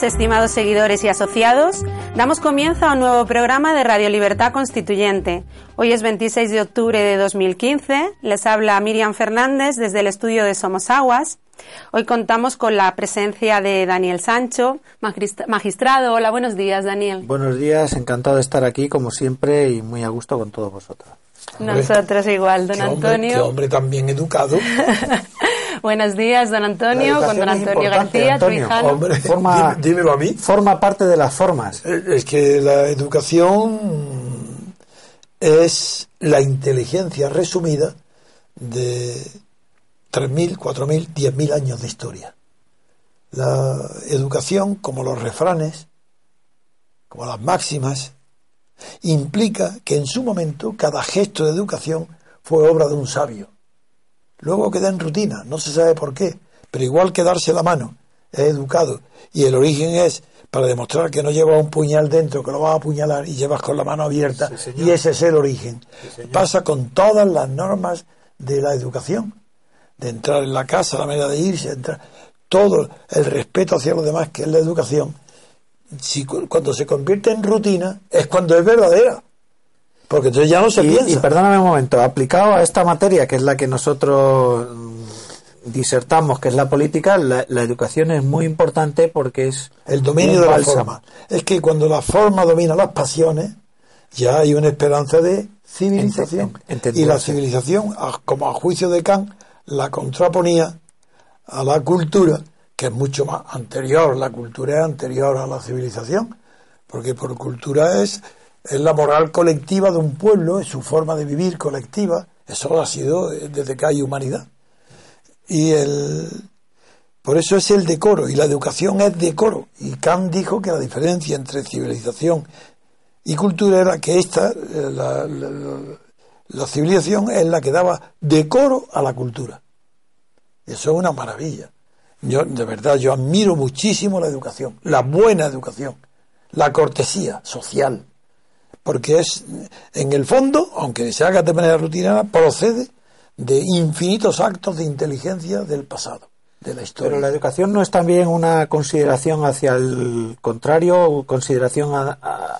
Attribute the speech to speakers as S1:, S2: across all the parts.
S1: Días, estimados seguidores y asociados. Damos comienzo a un nuevo programa de Radio Libertad Constituyente. Hoy es 26 de octubre de 2015. Les habla Miriam Fernández desde el estudio de Somos Aguas. Hoy contamos con la presencia de Daniel Sancho, magistrado. Hola, buenos días, Daniel.
S2: Buenos días, encantado de estar aquí como siempre y muy a gusto con todos vosotros.
S1: Nosotros igual, don Antonio.
S3: qué hombre tan bien educado.
S1: Buenos días, don Antonio, con don Antonio García,
S3: Antonio. Hombre, forma, dímelo a mí.
S2: Forma parte de las formas.
S3: Es que la educación es la inteligencia resumida de 3.000, 4.000, 10.000 años de historia. La educación, como los refranes, como las máximas, implica que en su momento cada gesto de educación fue obra de un sabio Luego queda en rutina, no se sabe por qué, pero igual que darse la mano es educado y el origen es para demostrar que no lleva un puñal dentro, que lo vas a apuñalar y llevas con la mano abierta y ese es el origen. Pasa con todas las normas de la educación, de entrar en la casa, la manera de irse, entrar, todo el respeto hacia los demás que es la educación. Si, cuando se convierte en rutina es cuando es verdadera. Porque entonces ya no se piensa.
S2: Y perdóname un momento, aplicado a esta materia, que es la que nosotros disertamos, que es la política, la, educación es muy importante porque es...
S3: El dominio de la forma. Es que cuando la forma domina las pasiones, ya hay una esperanza de civilización. y la civilización, como a juicio de Kant, la contraponía a la cultura, que es mucho más anterior, la cultura es anterior a la civilización, porque por cultura es es la moral colectiva de un pueblo, es su forma de vivir colectiva, eso ha sido desde que hay humanidad. Y el, por eso es el decoro, y la educación es decoro. Y Kant dijo que la diferencia entre civilización y cultura era que esta, eh, la, la civilización es la que daba decoro a la cultura. Eso es una maravilla. Yo, de verdad, yo admiro muchísimo la educación, la buena educación, la cortesía social porque es, en el fondo, aunque se haga de manera rutinaria, procede de infinitos actos de inteligencia del pasado, de la historia.
S2: Pero la educación no es también una consideración hacia el contrario, consideración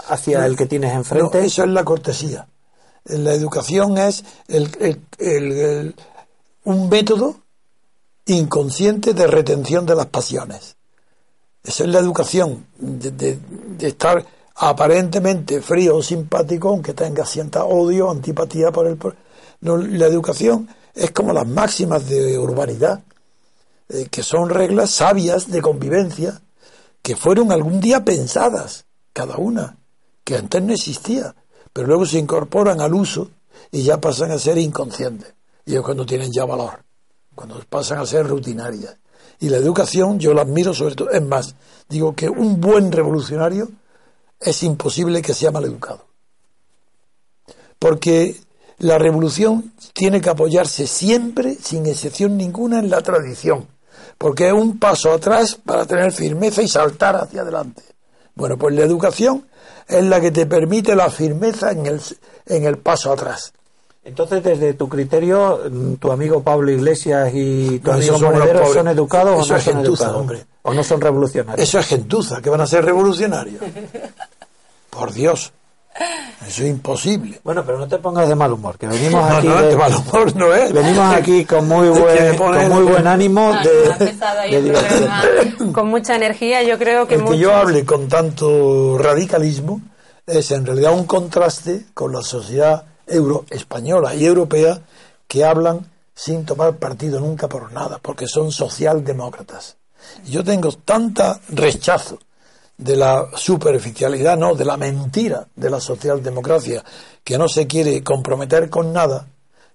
S2: hacia el que tienes enfrente.
S3: eso es la cortesía. La educación es un método inconsciente de retención de las pasiones. Esa es la educación, de estar aparentemente frío o simpático, aunque tenga cierta odio, antipatía por el... No, la educación es como las máximas de urbanidad, eh, que son reglas sabias de convivencia, que fueron algún día pensadas, cada una, que antes no existía, pero luego se incorporan al uso y ya pasan a ser inconscientes, y es cuando tienen ya valor, cuando pasan a ser rutinarias. Y la educación yo la admiro sobre todo, es más, digo que un buen revolucionario es imposible que sea maleducado. Porque la revolución tiene que apoyarse siempre, sin excepción ninguna, en la tradición. Porque es un paso atrás para tener firmeza y saltar hacia adelante. Bueno, pues la educación es la que te permite la firmeza en el, en el paso atrás.
S2: Entonces, desde tu criterio, tu amigo Pablo Iglesias y tu amigo Monedero son educados o no son educados? Hombre. ¿O no son revolucionarios?
S3: Eso es gentuza, que van a ser revolucionarios. Por Dios. Eso es imposible.
S2: Bueno, pero no te pongas de mal humor, que venimos aquí.
S3: de, mal humor no es.
S2: Venimos aquí con muy buen, con muy buen ánimo de,
S1: Con mucha energía, yo creo que.
S3: El que yo hable con tanto radicalismo es en realidad un contraste con la sociedad euro española y europea que hablan sin tomar partido nunca por nada, porque son socialdemócratas. Y yo tengo tanta rechazo de la superficialidad, no, de la mentira de la socialdemocracia, que no se quiere comprometer con nada,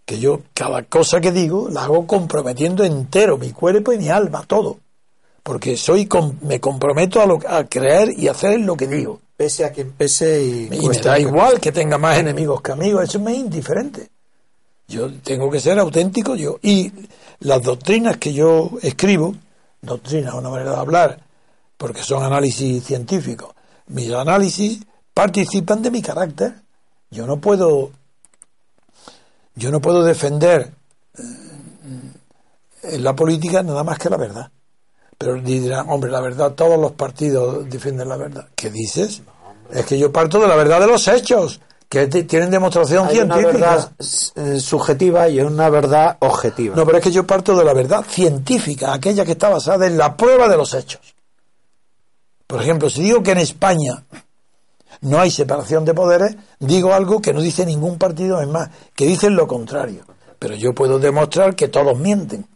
S3: que yo cada cosa que digo la hago comprometiendo entero, mi cuerpo y mi alma, todo. Porque soy me comprometo a, a creer y hacer lo que digo.
S2: Pese a quien pese y,
S3: y me da igual que tenga más enemigos que amigos, eso me es indiferente. Yo tengo que ser auténtico yo. Y las doctrinas que yo escribo, doctrinas, una manera de hablar, porque son análisis científicos. Mis análisis participan de mi carácter. Yo no puedo, yo no puedo defender en eh, la política nada más que la verdad. Pero dirán, hombre, la verdad, todos los partidos defienden la verdad. ¿Qué dices? es que yo parto de la verdad de los hechos, que tienen demostración científica. Una
S2: verdad eh, subjetiva y una verdad objetiva.
S3: No, pero es que yo parto de la verdad científica, aquella que está basada en la prueba de los hechos. Por ejemplo, si digo que en España no hay separación de poderes, digo algo que no dice ningún partido, es más, que dicen lo contrario. Pero yo puedo demostrar que todos mienten,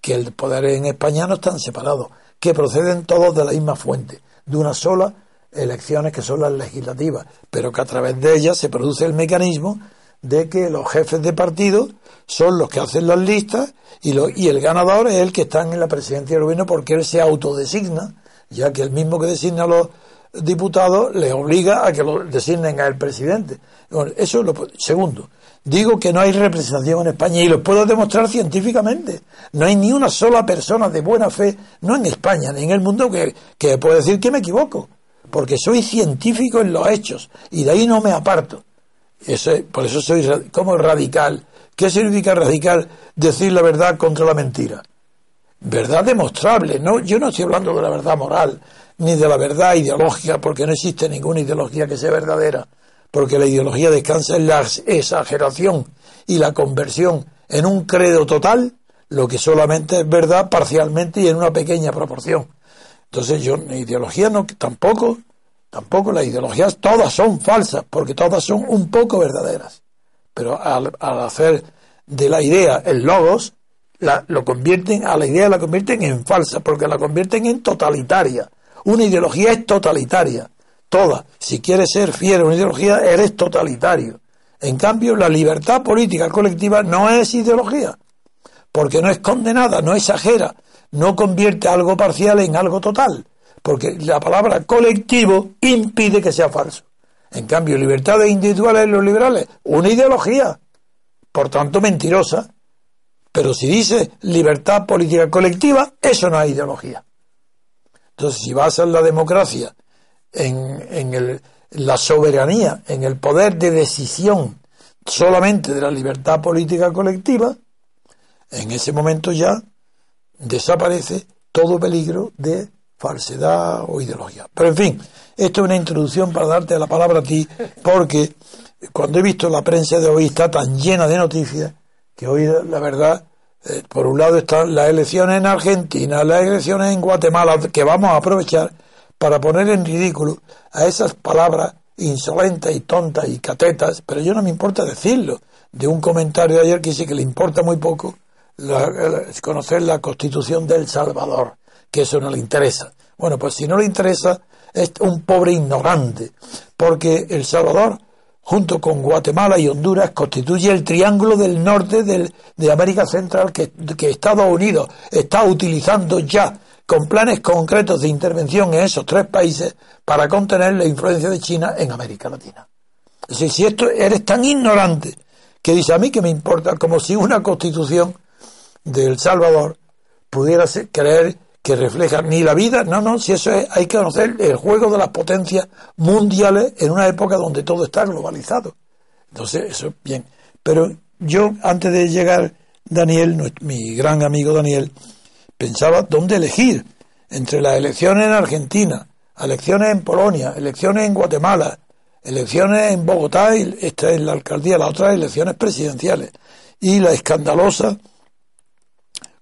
S3: que el poder en España no están separados, que proceden todos de la misma fuente, de una sola elecciones que son las legislativas, pero que a través de ellas se produce el mecanismo de que los jefes de partido son los que hacen las listas y, y el ganador es el que está en la presidencia del gobierno porque él se autodesigna ya que el mismo que designa a los diputados le obliga a que lo designen al presidente. eso es lo segundo. Digo que no hay representación en España y lo puedo demostrar científicamente. No hay ni una sola persona de buena fe, no en España ni en el mundo, que, que pueda decir que me equivoco. Porque soy científico en los hechos y de ahí no me aparto. Eso, por eso soy como radical. ¿Qué significa radical? Decir la verdad contra la mentira verdad demostrable. No, yo no estoy hablando de la verdad moral ni de la verdad ideológica, porque no existe ninguna ideología que sea verdadera, porque la ideología descansa en la exageración y la conversión en un credo total, lo que solamente es verdad parcialmente y en una pequeña proporción. Entonces yo, ideología no, tampoco, tampoco las ideologías todas son falsas, porque todas son un poco verdaderas. Pero al, al hacer de la idea el logos, la, lo convierten, a la idea la convierten en falsa, porque la convierten en totalitaria. Una ideología es totalitaria, toda. Si quieres ser fiel a una ideología, eres totalitario. En cambio, la libertad política colectiva no es ideología, porque no es condenada, no exagera, no convierte algo parcial en algo total, porque la palabra colectivo impide que sea falso. En cambio, libertades individuales los liberales, una ideología, por tanto mentirosa, pero si dice libertad política colectiva, eso no es ideología. Entonces, si basas la democracia en, la soberanía, en el poder de decisión solamente de la libertad política colectiva, en ese momento ya desaparece todo peligro de falsedad o ideología. Pero en fin, esto es una introducción para darte la palabra a ti, porque cuando he visto la prensa de hoy está tan llena de noticias, que hoy la verdad, eh, por un lado están las elecciones en Argentina, las elecciones en Guatemala, que vamos a aprovechar para poner en ridículo a esas palabras insolentes y tontas y catetas, pero yo no me importa decirlo, de un comentario de ayer que dice que le importa muy poco conocer la constitución del Salvador, que eso no le interesa. Bueno, pues si no le interesa, es un pobre ignorante, porque El Salvador junto con Guatemala y Honduras, constituye el triángulo del norte de América Central que, Estados Unidos está utilizando ya con planes concretos de intervención en esos tres países para contener la influencia de China en América Latina. Es decir, si esto eres tan ignorante que dice a mí que me importa, como si una constitución de El Salvador pudiera creer que refleja ni la vida, no, no, si eso es, hay que conocer el juego de las potencias mundiales en una época donde todo está globalizado. Entonces, eso bien. Pero yo, antes de llegar, Daniel, mi gran amigo Daniel, pensaba dónde elegir entre las elecciones en Argentina, elecciones en Polonia, elecciones en Guatemala, elecciones en Bogotá, esta es la alcaldía, las otras elecciones presidenciales. Y la escandalosa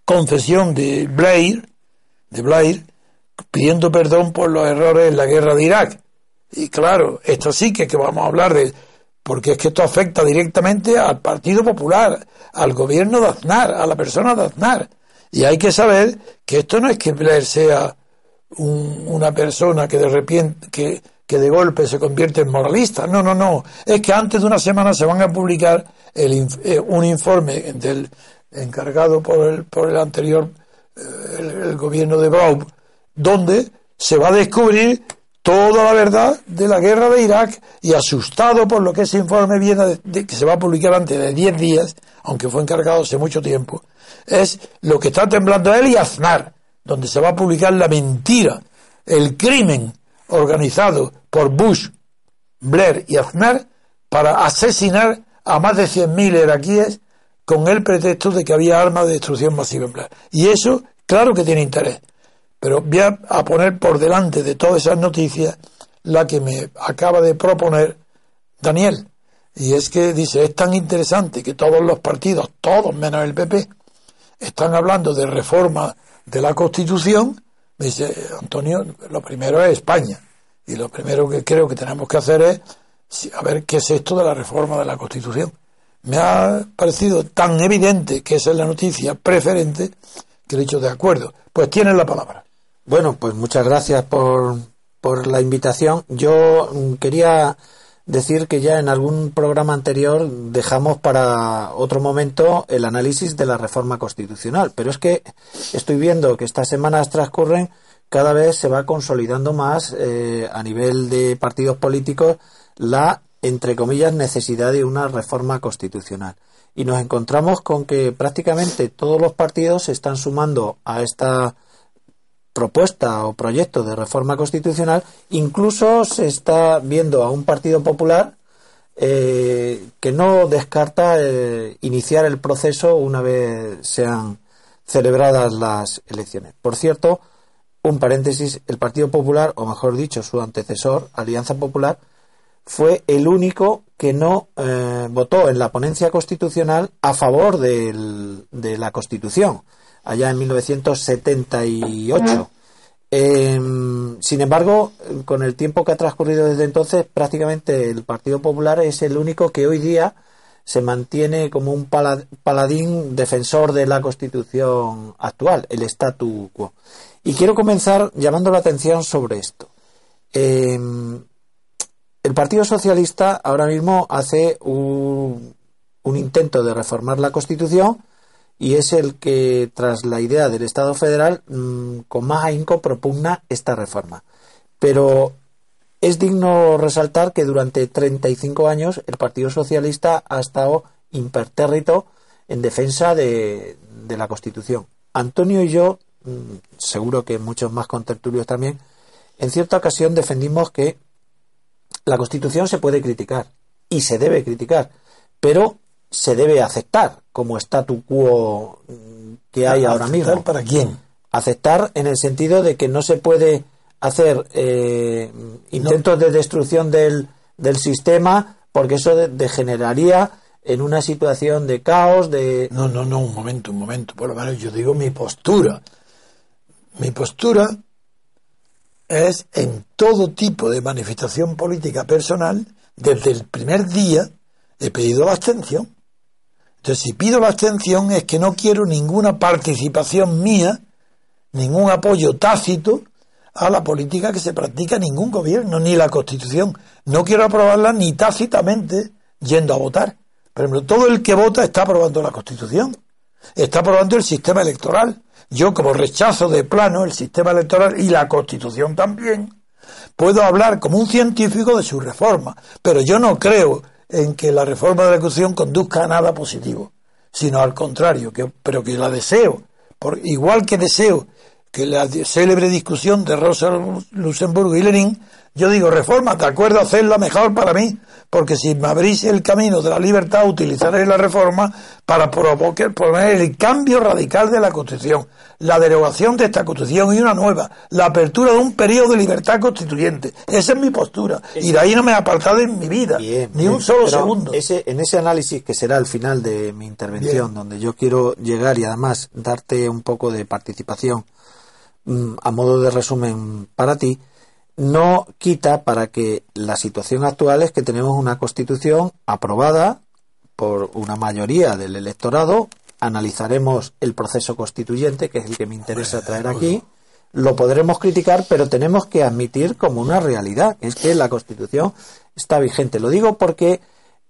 S3: concesión de Blair, de Blair, pidiendo perdón por los errores en la guerra de Irak. Y claro, esto sí que, que vamos a hablar de, porque es que esto afecta directamente al Partido Popular, al gobierno de Aznar, a la persona de Aznar. Y hay que saber que esto no es que Blair sea una persona que de repente, que, que de golpe se convierte en moralista. No, no, no. Es que antes de una semana se van a publicar el, eh, un informe del encargado por el, por el anterior, el, gobierno de Brown, donde se va a descubrir toda la verdad de la guerra de Irak y asustado por lo que ese informe viene de, que se va a publicar antes de 10 días, aunque fue encargado hace mucho tiempo, es lo que está temblando él y Aznar, donde se va a publicar la mentira, el crimen organizado por Bush, Blair y Aznar para asesinar a más de 100.000 iraquíes con el pretexto de que había armas de destrucción masiva. Y eso, claro que tiene interés. Pero voy a, poner por delante de todas esas noticias la que me acaba de proponer Daniel. Y es que dice, es tan interesante que todos los partidos, todos menos el PP, están hablando de reforma de la Constitución. Me dice, Antonio, lo primero es España. Y lo primero que creo que tenemos que hacer es a ver qué es esto de la reforma de la Constitución. Me ha parecido tan evidente que esa es la noticia preferente que he dicho de acuerdo. Pues tienen la palabra.
S2: Bueno, pues muchas gracias por, por la invitación. Yo quería decir que ya en algún programa anterior dejamos para otro momento el análisis de la reforma constitucional, pero es que estoy viendo que estas semanas transcurren cada vez se va consolidando más eh, a nivel de partidos políticos la, entre comillas, necesidad de una reforma constitucional. Y nos encontramos con que prácticamente todos los partidos se están sumando a esta propuesta o proyecto de reforma constitucional, incluso se está viendo a un Partido Popular eh, que no descarta eh, iniciar el proceso una vez sean celebradas las elecciones. Por cierto, un paréntesis, el Partido Popular, o mejor dicho, su antecesor, Alianza Popular, fue el único que no eh, votó en la ponencia constitucional a favor de la Constitución allá en 1978. Em, sin embargo, con el tiempo que ha transcurrido desde entonces, prácticamente el Partido Popular es el único que hoy día se mantiene como un paladín defensor de la Constitución actual, el statu quo. Y quiero comenzar llamando la atención sobre esto. Em, el Partido Socialista ahora mismo hace un intento de reformar la Constitución y es el que, tras la idea del Estado federal, mm, con más ahínco propugna esta reforma. Pero es digno resaltar que durante 35 años el Partido Socialista ha estado impertérrito en defensa de, la Constitución. Antonio y yo, mm, seguro que muchos más contertulios también, en cierta ocasión defendimos que la Constitución se puede criticar y se debe criticar, pero se debe aceptar como statu quo que hay ahora mismo.
S3: ¿Para quién?
S2: Aceptar en el sentido de que no se puede hacer eh, intentos de destrucción del, del sistema porque eso degeneraría en una situación de caos, de...
S3: No, no, no, un momento, un momento. Por lo menos yo digo mi postura. Mi postura es en todo tipo de manifestación política personal, desde el primer día he pedido la abstención. Entonces, si pido la abstención es que no quiero ninguna participación mía, ningún apoyo tácito a la política que se practica ningún gobierno, ni la Constitución. No quiero aprobarla ni tácitamente yendo a votar. Por ejemplo, todo el que vota está aprobando la Constitución, está aprobando el sistema electoral. Yo, como rechazo de plano el sistema electoral y la Constitución también, puedo hablar como un científico de su reforma, pero yo no creo en que la reforma de la Constitución conduzca a nada positivo, sino al contrario, pero que la deseo, por, igual que deseo que la célebre discusión de Rosa Luxemburgo y Lenin Yo digo, reforma, de acuerdo hacerla mejor para mí, porque si me abrís el camino de la libertad, utilizaré la reforma para provocar, poner el cambio radical de la Constitución, la derogación de esta Constitución y una nueva, la apertura de un periodo de libertad constituyente. Esa es mi postura. y de ahí no me he apartado en mi vida, ni un solo segundo.
S2: Ese, en ese análisis que será el final de mi intervención, donde yo quiero llegar y además darte un poco de participación a modo de resumen para ti, no quita para que la situación actual es que tenemos una constitución aprobada por una mayoría del electorado, analizaremos el proceso constituyente, que es el que me interesa traer aquí, lo podremos criticar, pero tenemos que admitir como una realidad, que es que la constitución está vigente. Lo digo porque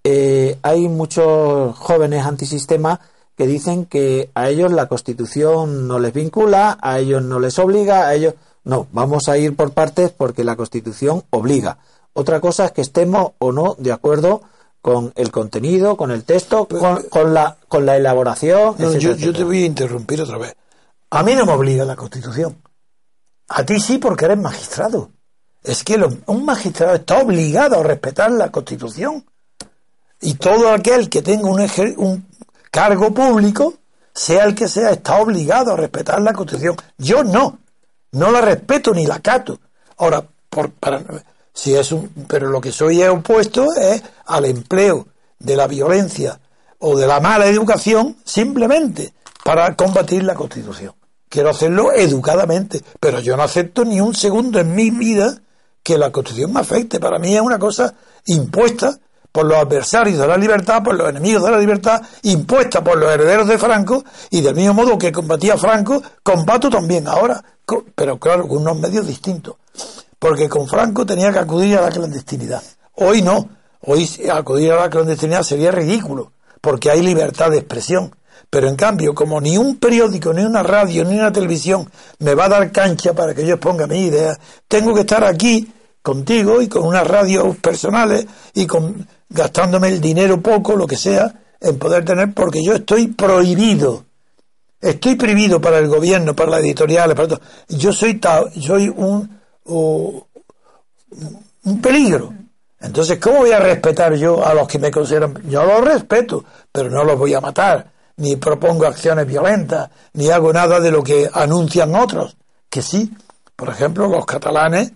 S2: eh, hay muchos jóvenes antisistema que dicen que a ellos la constitución no les vincula, a ellos no les obliga, a ellos no, vamos a ir por partes porque la Constitución obliga. Otra cosa es que estemos o no de acuerdo con el contenido, con el texto, con, la, con la elaboración.
S3: yo, te voy a interrumpir otra vez. A mí no me obliga la Constitución. A ti sí porque eres magistrado. Es que un magistrado está obligado a respetar la Constitución. Y todo aquel que tenga un, un cargo público, sea el que sea, está obligado a respetar la Constitución. Yo no. No la respeto ni la cato. Ahora, por, para, si es un, pero lo que soy opuesto es al empleo de la violencia o de la mala educación simplemente para combatir la Constitución. Quiero hacerlo educadamente, pero yo no acepto ni un segundo en mi vida que la Constitución me afecte. Para mí es una cosa impuesta por los adversarios de la libertad, por los enemigos de la libertad, impuesta por los herederos de Franco, y del mismo modo que combatía Franco, combato también ahora, pero claro, con unos medios distintos. Porque con Franco tenía que acudir a la clandestinidad. Hoy no. Hoy acudir a la clandestinidad sería ridículo, porque hay libertad de expresión. Pero en cambio, como ni un periódico, ni una radio, ni una televisión me va a dar cancha para que yo exponga mi idea, tengo que estar aquí contigo y con unas radios personales y con gastándome el dinero poco, lo que sea, en poder tener, porque yo estoy prohibido Estoy prohibido para el gobierno, para las editoriales, para todo. Yo soy, soy un, un peligro. Entonces, ¿cómo voy a respetar yo a los que me consideran? Yo los respeto, pero no los voy a matar, ni propongo acciones violentas, ni hago nada de lo que anuncian otros. Que sí, por ejemplo, los catalanes,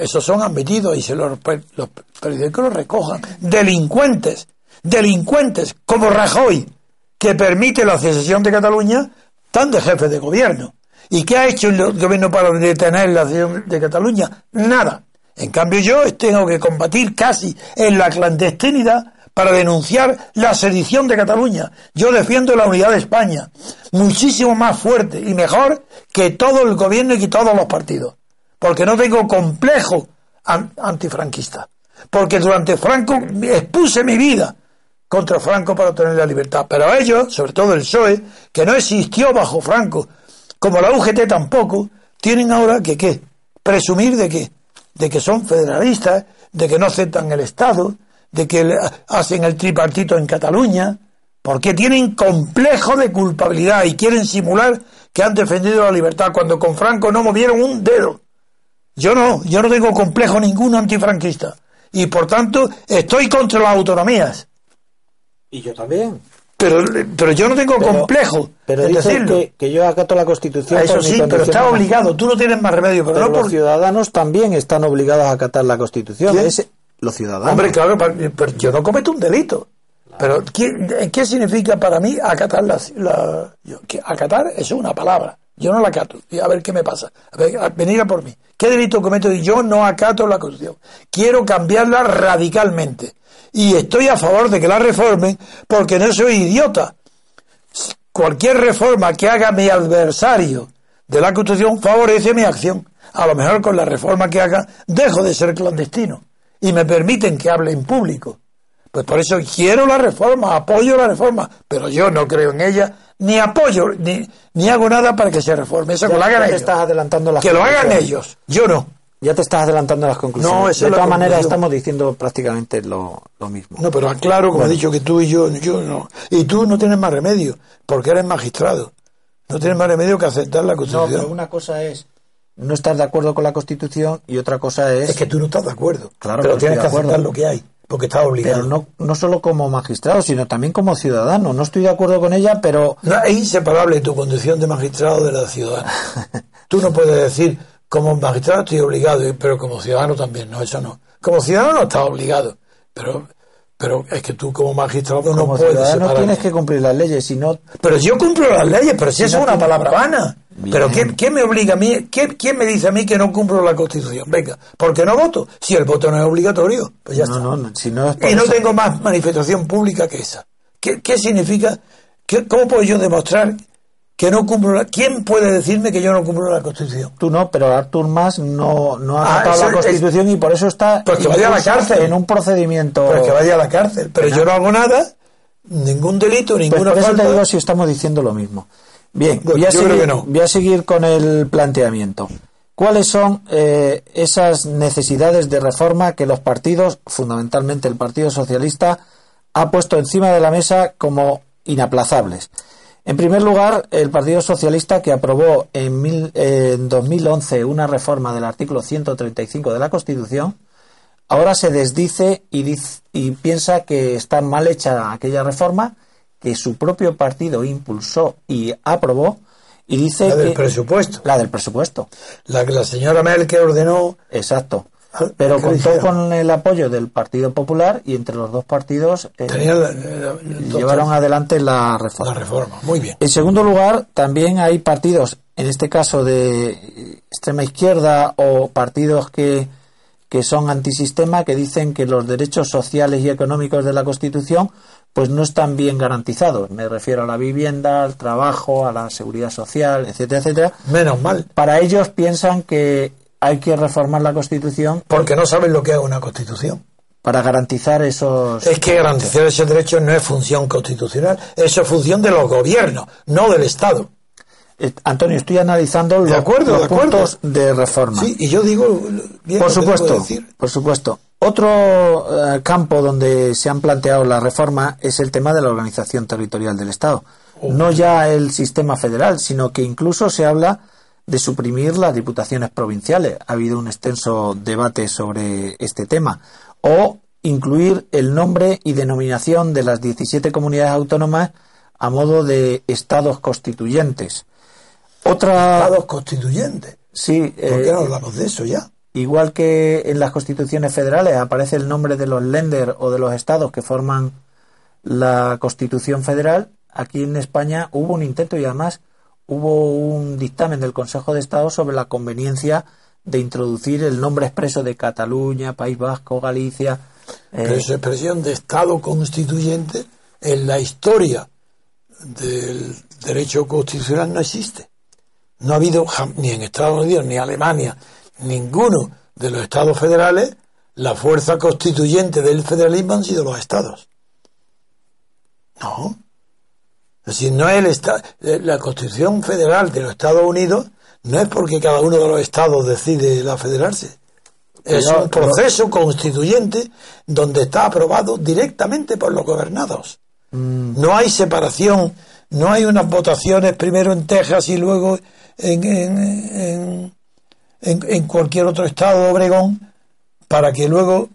S3: esos son admitidos y se los, los periódicos los recojan. Delincuentes, delincuentes, como Rajoy, que permite la secesión de Cataluña, tan de jefe de gobierno. ¿Y qué ha hecho el gobierno para detener la secesión de Cataluña? Nada. En cambio yo tengo que combatir casi en la clandestinidad para denunciar la sedición de Cataluña. Yo defiendo la unidad de España, muchísimo más fuerte y mejor que todo el gobierno y que todos los partidos, porque no tengo complejo antifranquista, porque durante Franco expuse mi vida contra Franco para obtener la libertad. Pero ellos, sobre todo el PSOE, que no existió bajo Franco, como la UGT tampoco, tienen ahora que qué? Presumir de qué? De que son federalistas, de que no aceptan el Estado, de que hacen el tripartito en Cataluña, porque tienen complejo de culpabilidad y quieren simular que han defendido la libertad cuando con Franco no movieron un dedo. Yo no, yo no tengo complejo ninguno antifranquista. Y por tanto estoy contra las autonomías.
S2: Y yo también.
S3: Pero, pero yo no tengo complejo.
S2: Pero que, que, yo acato la Constitución.
S3: Eso sí, pero está obligado. Tú no tienes más remedio. Pero,
S2: los ciudadanos también están obligados a acatar la Constitución. los ciudadanos.
S3: Hombre, claro, pero yo no cometo un delito. Pero ¿qué, ¿qué, significa para mí acatar la, la acatar es una palabra. Yo no la acato. A ver qué me pasa. A venir a por mí. ¿Qué delito cometo? Yo no acato la Constitución. Quiero cambiarla radicalmente y estoy a favor de que la reformen porque no soy idiota. Cualquier reforma que haga mi adversario de la Constitución favorece mi acción. A lo mejor con la reforma que haga dejo de ser clandestino y me permiten que hable en público. Pues por eso quiero la reforma, apoyo la reforma, pero yo no creo en ella, ni apoyo, ni, ni hago nada para que se reforme. Eso que lo hagan ellos.
S2: Estás adelantando
S3: que lo hagan ellos, yo no.
S2: Ya te estás adelantando las conclusiones. de todas maneras, estamos diciendo prácticamente lo, mismo.
S3: No, pero aclaro, como ha dicho que tú y yo, yo no. Y tú no tienes más remedio, porque eres magistrado. No tienes más remedio que aceptar la Constitución.
S2: No, pero una cosa es no estás de acuerdo con la Constitución y otra cosa es...
S3: Es que tú no estás de acuerdo.
S2: Claro,
S3: pero tienes que aceptar lo que hay, porque estás obligado.
S2: Pero no, no solo como magistrado, sino también como ciudadano. No estoy de acuerdo con ella, pero...
S3: No, es inseparable tu condición de magistrado de la de ciudadano. tú no puedes decir, como magistrado estoy obligado, pero como ciudadano también. No, eso no. Como ciudadano no estás obligado, pero pero es que tú como magistrado no puedes
S2: No tienes que cumplir las leyes, sino...
S3: Pero yo cumplo las leyes, pero si eso es una palabra vana. Pero ¿qué, me obliga a mí? ¿Qué, ¿Quién me dice a mí que no cumplo la Constitución? Venga, ¿por qué no voto? Si el voto no es obligatorio, pues ya está.
S2: si no
S3: y no tengo más manifestación pública que esa. ¿Qué, qué significa? ¿Cómo puedo yo demostrar que no cumplo la... ¿Quién puede decirme que yo no cumplo la Constitución?
S2: Tú no, pero Artur Mas no, no ha ah, la Constitución y por eso está
S3: pues que vaya a la cárcel.
S2: en un procedimiento...
S3: Pues que vaya a la cárcel. Pero yo no hago nada, ningún delito, pues ninguna
S2: pues por eso te digo si estamos diciendo lo mismo. Bien, voy, a seguir, voy a seguir con el planteamiento. ¿Cuáles son eh, esas necesidades de reforma que los partidos, fundamentalmente el Partido Socialista, ha puesto encima de la mesa como inaplazables? En primer lugar, el Partido Socialista, que aprobó en, 2011 una reforma del artículo 135 de la Constitución, ahora se desdice y, y piensa que está mal hecha aquella reforma que su propio partido impulsó y aprobó y dice
S3: la del presupuesto.
S2: La del presupuesto.
S3: La que la señora Merkel ordenó.
S2: Exacto. Pero contó con el apoyo del Partido Popular y entre los dos partidos eh, llevaron adelante la reforma.
S3: La reforma, muy bien.
S2: En segundo lugar, también hay partidos, en este caso de extrema izquierda o partidos que, que son antisistema, que dicen que los derechos sociales y económicos de la Constitución pues no están bien garantizados. Me refiero a la vivienda, al trabajo, a la seguridad social, etcétera, etcétera.
S3: Menos mal.
S2: Para ellos piensan que hay que reformar la Constitución.
S3: Porque no saben lo que es una Constitución.
S2: Para garantizar esos.
S3: Es que garantizar esos derechos no es función constitucional, eso es función de los gobiernos, no del Estado.
S2: Eh, Antonio, estoy analizando los,
S3: acuerdo, de
S2: puntos de reforma.
S3: Sí, y yo digo.
S2: por supuesto, por supuesto. Otro eh, campo donde se han planteado la reforma es el tema de la organización territorial del Estado. No ya el sistema federal, sino que incluso se habla de suprimir las diputaciones provinciales. Ha habido un extenso debate sobre este tema. O incluir el nombre y denominación de las 17 comunidades autónomas a modo de estados constituyentes.
S3: Otra... Estados constituyentes.
S2: Sí.
S3: ¿Por qué no eh, hablamos de eso ya?
S2: Igual que en las constituciones federales aparece el nombre de los lender o de los estados que forman la constitución federal, aquí en España hubo un intento y además hubo un dictamen del Consejo de Estado sobre la conveniencia de introducir el nombre expreso de Cataluña, País Vasco, Galicia.
S3: Pero esa expresión de Estado constituyente en la historia del derecho constitucional no existe. No ha habido ni en Estados Unidos ni Alemania ninguno de los estados federales la fuerza constituyente del federalismo han sido los estados. No, es decir, no es el eh, la Constitución Federal de los Estados Unidos no es porque cada uno de los estados decide la federarse. Es un proceso constituyente donde está aprobado directamente por los gobernados. Mm. No hay separación, no hay unas votaciones primero en Texas y luego en, en, en, en cualquier otro estado de Obregón para que luego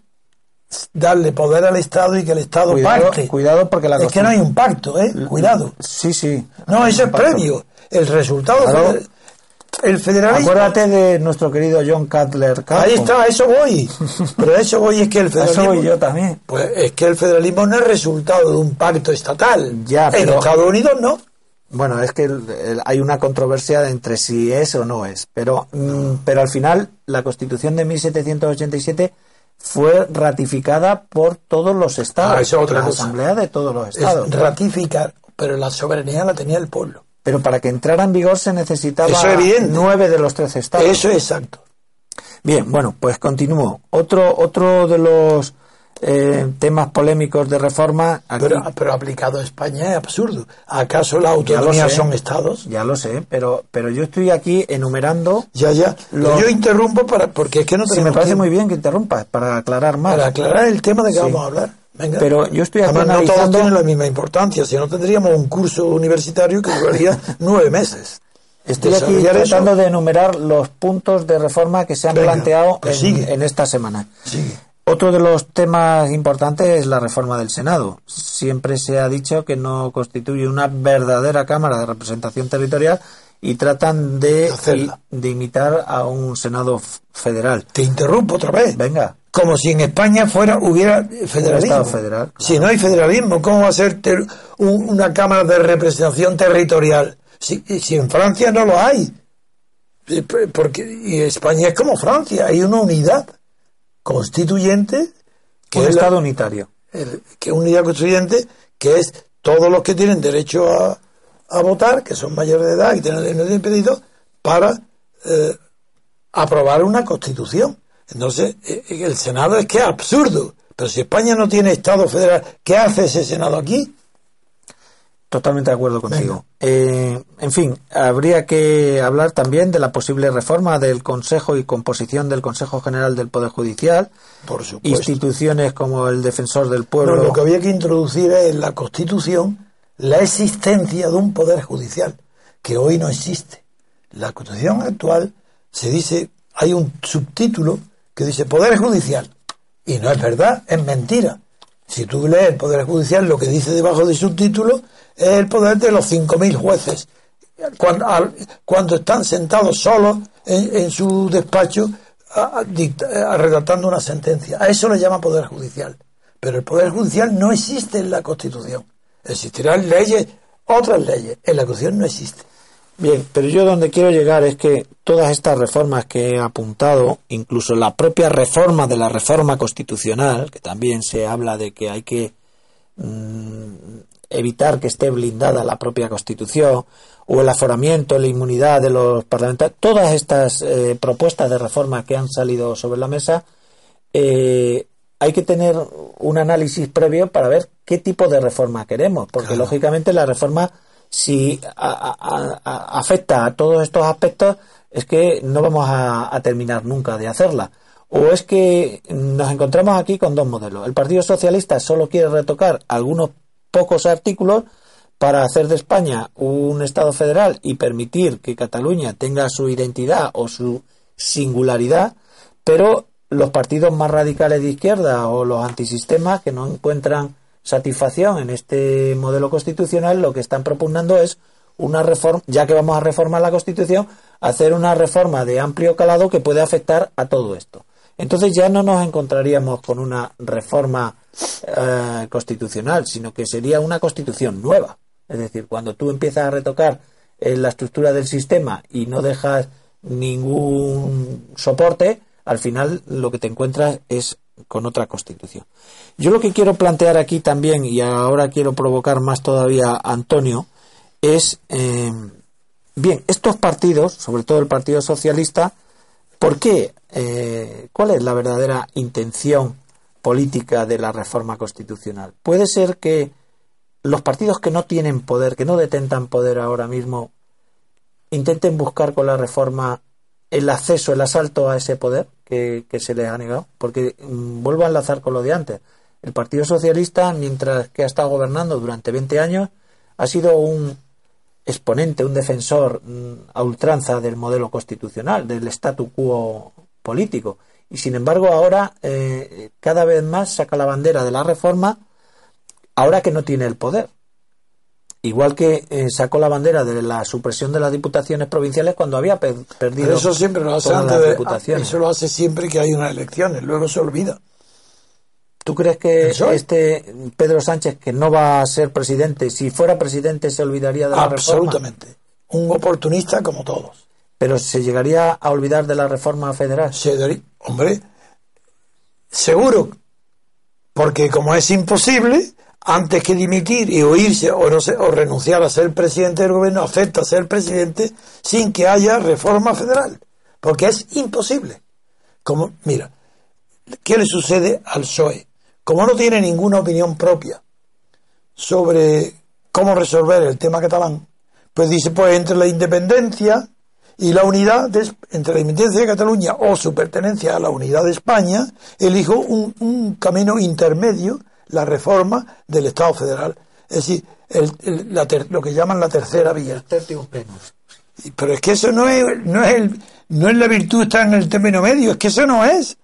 S3: darle poder al Estado y que el Estado
S2: cuidado,
S3: parte.
S2: Cuidado porque la
S3: Es que no hay un pacto, ¿eh? Cuidado.
S2: Sí, sí.
S3: No, eso es previo. El resultado... el federalismo...
S2: Acuérdate de nuestro querido John Cutler.
S3: Ahí está, a eso voy. Pero a eso voy es que el federalismo...
S2: eso voy yo también.
S3: Pues es que el federalismo no es resultado de un pacto estatal.
S2: Ya,
S3: En Estados Unidos no.
S2: Bueno, es que hay una controversia entre si es o no es, pero, mm, pero al final la Constitución de 1787 fue ratificada por todos los estados,
S3: ah, la
S2: asamblea de todos los estados.
S3: ratificar, pero la soberanía la tenía el pueblo.
S2: Pero para que entrara en vigor se necesitaba nueve de los trece estados.
S3: Eso es exacto.
S2: Bien, bueno, pues continúo. Otro, otro de los eh, temas polémicos de reforma.
S3: pero, pero, aplicado a España es absurdo. ¿Acaso la autonomía son estados?
S2: Ya lo sé, pero, pero yo estoy aquí enumerando.
S3: Ya, ya. Yo interrumpo para, porque es que no tenemos
S2: me parece muy bien que interrumpas, para aclarar más.
S3: Para aclarar el tema de que vamos a hablar. Venga.
S2: Pero yo estoy
S3: Además, no todos tienen la misma importancia, si no tendríamos un curso universitario que duraría nueve meses.
S2: Estoy aquí tratando de enumerar los puntos de reforma que se han planteado pues en, esta semana. Otro de los temas importantes es la reforma del Senado. Siempre se ha dicho que no constituye una verdadera Cámara de Representación Territorial y tratan de, de imitar a un Senado federal.
S3: Te interrumpo otra vez.
S2: Venga.
S3: Como si en España fuera hubiera federalismo.
S2: federal,
S3: Si no hay federalismo, ¿cómo va a ser una Cámara de Representación Territorial? Si, si en Francia no lo hay. Porque y España es como Francia, hay una unidad constituyente.
S2: Que un es Estado unitario.
S3: que es unidad constituyente que es todos los que tienen derecho a, a votar, que son mayores de edad y tienen el impedido, para eh, aprobar una constitución. Entonces, eh, el Senado es que es absurdo. Pero si España no tiene Estado federal, ¿qué hace ese Senado aquí?
S2: Totalmente de acuerdo contigo. en fin, habría que hablar también de la posible reforma del Consejo y composición del Consejo General del Poder Judicial.
S3: Por supuesto.
S2: Instituciones como el Defensor del Pueblo.
S3: lo que había que introducir es la Constitución la existencia de un poder judicial que hoy no existe. La Constitución actual se dice, hay un subtítulo que dice Poder Judicial. Y no es verdad, es mentira. Si tú lees el Poder Judicial, lo que dice debajo del subtítulo es el poder de los 5.000 jueces. Cuando, cuando, están sentados solos en, su despacho redactando una sentencia. A eso le llama Poder Judicial. Pero el Poder Judicial no existe en la Constitución. Existirán leyes, otras leyes. En la Constitución no existe.
S2: Bien, pero yo donde quiero llegar es que todas estas reformas que he apuntado, incluso la propia reforma de la reforma constitucional, que también se habla de que hay que mm, evitar que esté blindada la propia Constitución, o el aforamiento, la inmunidad de los parlamentarios, todas estas eh, propuestas de reforma que han salido sobre la mesa, eh, hay que tener un análisis previo para ver qué tipo de reforma queremos, porque lógicamente la reforma, si afecta a todos estos aspectos, es que no vamos a, terminar nunca de hacerla. O es que nos encontramos aquí con dos modelos. El Partido Socialista solo quiere retocar algunos pocos artículos para hacer de España un Estado federal y permitir que Cataluña tenga su identidad o su singularidad, pero los partidos más radicales de izquierda o los antisistemas que no encuentran satisfacción en este modelo constitucional, lo que están propugnando es una reforma, ya que vamos a reformar la Constitución, hacer una reforma de amplio calado que puede afectar a todo esto. Entonces ya no nos encontraríamos con una reforma eh, constitucional, sino que sería una constitución nueva. Es decir, cuando tú empiezas a retocar eh, la estructura del sistema y no dejas ningún soporte, al final lo que te encuentras es con otra constitución. Yo lo que quiero plantear aquí también, y ahora quiero provocar más todavía a Antonio, es, eh, bien, estos partidos, sobre todo el Partido Socialista, ¿por qué? Eh, ¿Cuál es la verdadera intención política de la reforma constitucional? Puede ser que los partidos que no tienen poder, que no detentan poder ahora mismo, intenten buscar con la reforma el acceso, el asalto a ese poder que, se les ha negado. Porque mm, vuelvo a enlazar con lo de antes. El Partido Socialista, mientras que ha estado gobernando durante 20 años, ha sido un exponente, un defensor mm, a ultranza del modelo constitucional, del statu quo político. Y sin embargo, ahora eh, cada vez más saca la bandera de la reforma, ahora que no tiene el poder. Igual que eh, sacó la bandera de la supresión de las diputaciones provinciales cuando había perdido.
S3: eso siempre lo hace antes de, Eso lo hace siempre que hay unas elecciones, luego se olvida.
S2: ¿Tú crees que este Pedro Sánchez, que no va a ser presidente, si fuera presidente se olvidaría de la
S3: reforma? Absolutamente. Un oportunista como todos.
S2: Pero se llegaría a olvidar de la reforma federal.
S3: Se hombre, seguro. Porque como es imposible, antes que dimitir y oírse o, no o renunciar a ser presidente del gobierno, acepta ser presidente sin que haya reforma federal. Porque es imposible. Como, mira, ¿qué le sucede al PSOE? Como no tiene ninguna opinión propia sobre cómo resolver el tema catalán, pues dice, pues entre la independencia y la unidad, entre la independencia de Cataluña o su pertenencia a la unidad de España, elijo un, un camino intermedio la reforma del Estado federal. Es decir, el, lo que llaman la tercera vía. Pero es que eso no es, no es el, no es la virtud está en el término medio, es que eso no es.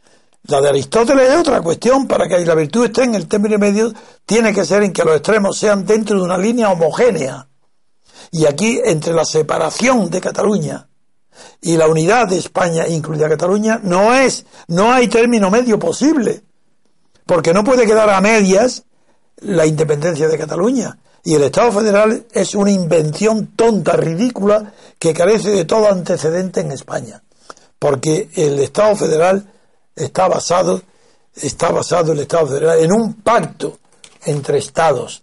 S3: La de Aristóteles es otra cuestión, para que la virtud esté en el término medio, tiene que ser en que los extremos sean dentro de una línea homogénea. Y aquí, entre la separación de Cataluña y la unidad de España, incluida Cataluña, no es, no hay término medio posible. Porque no puede quedar a medias la independencia de Cataluña. Y el Estado federal es una invención tonta, ridícula, que carece de todo antecedente en España. Porque el Estado federal está basado, está basado el Estado federal en un pacto entre Estados.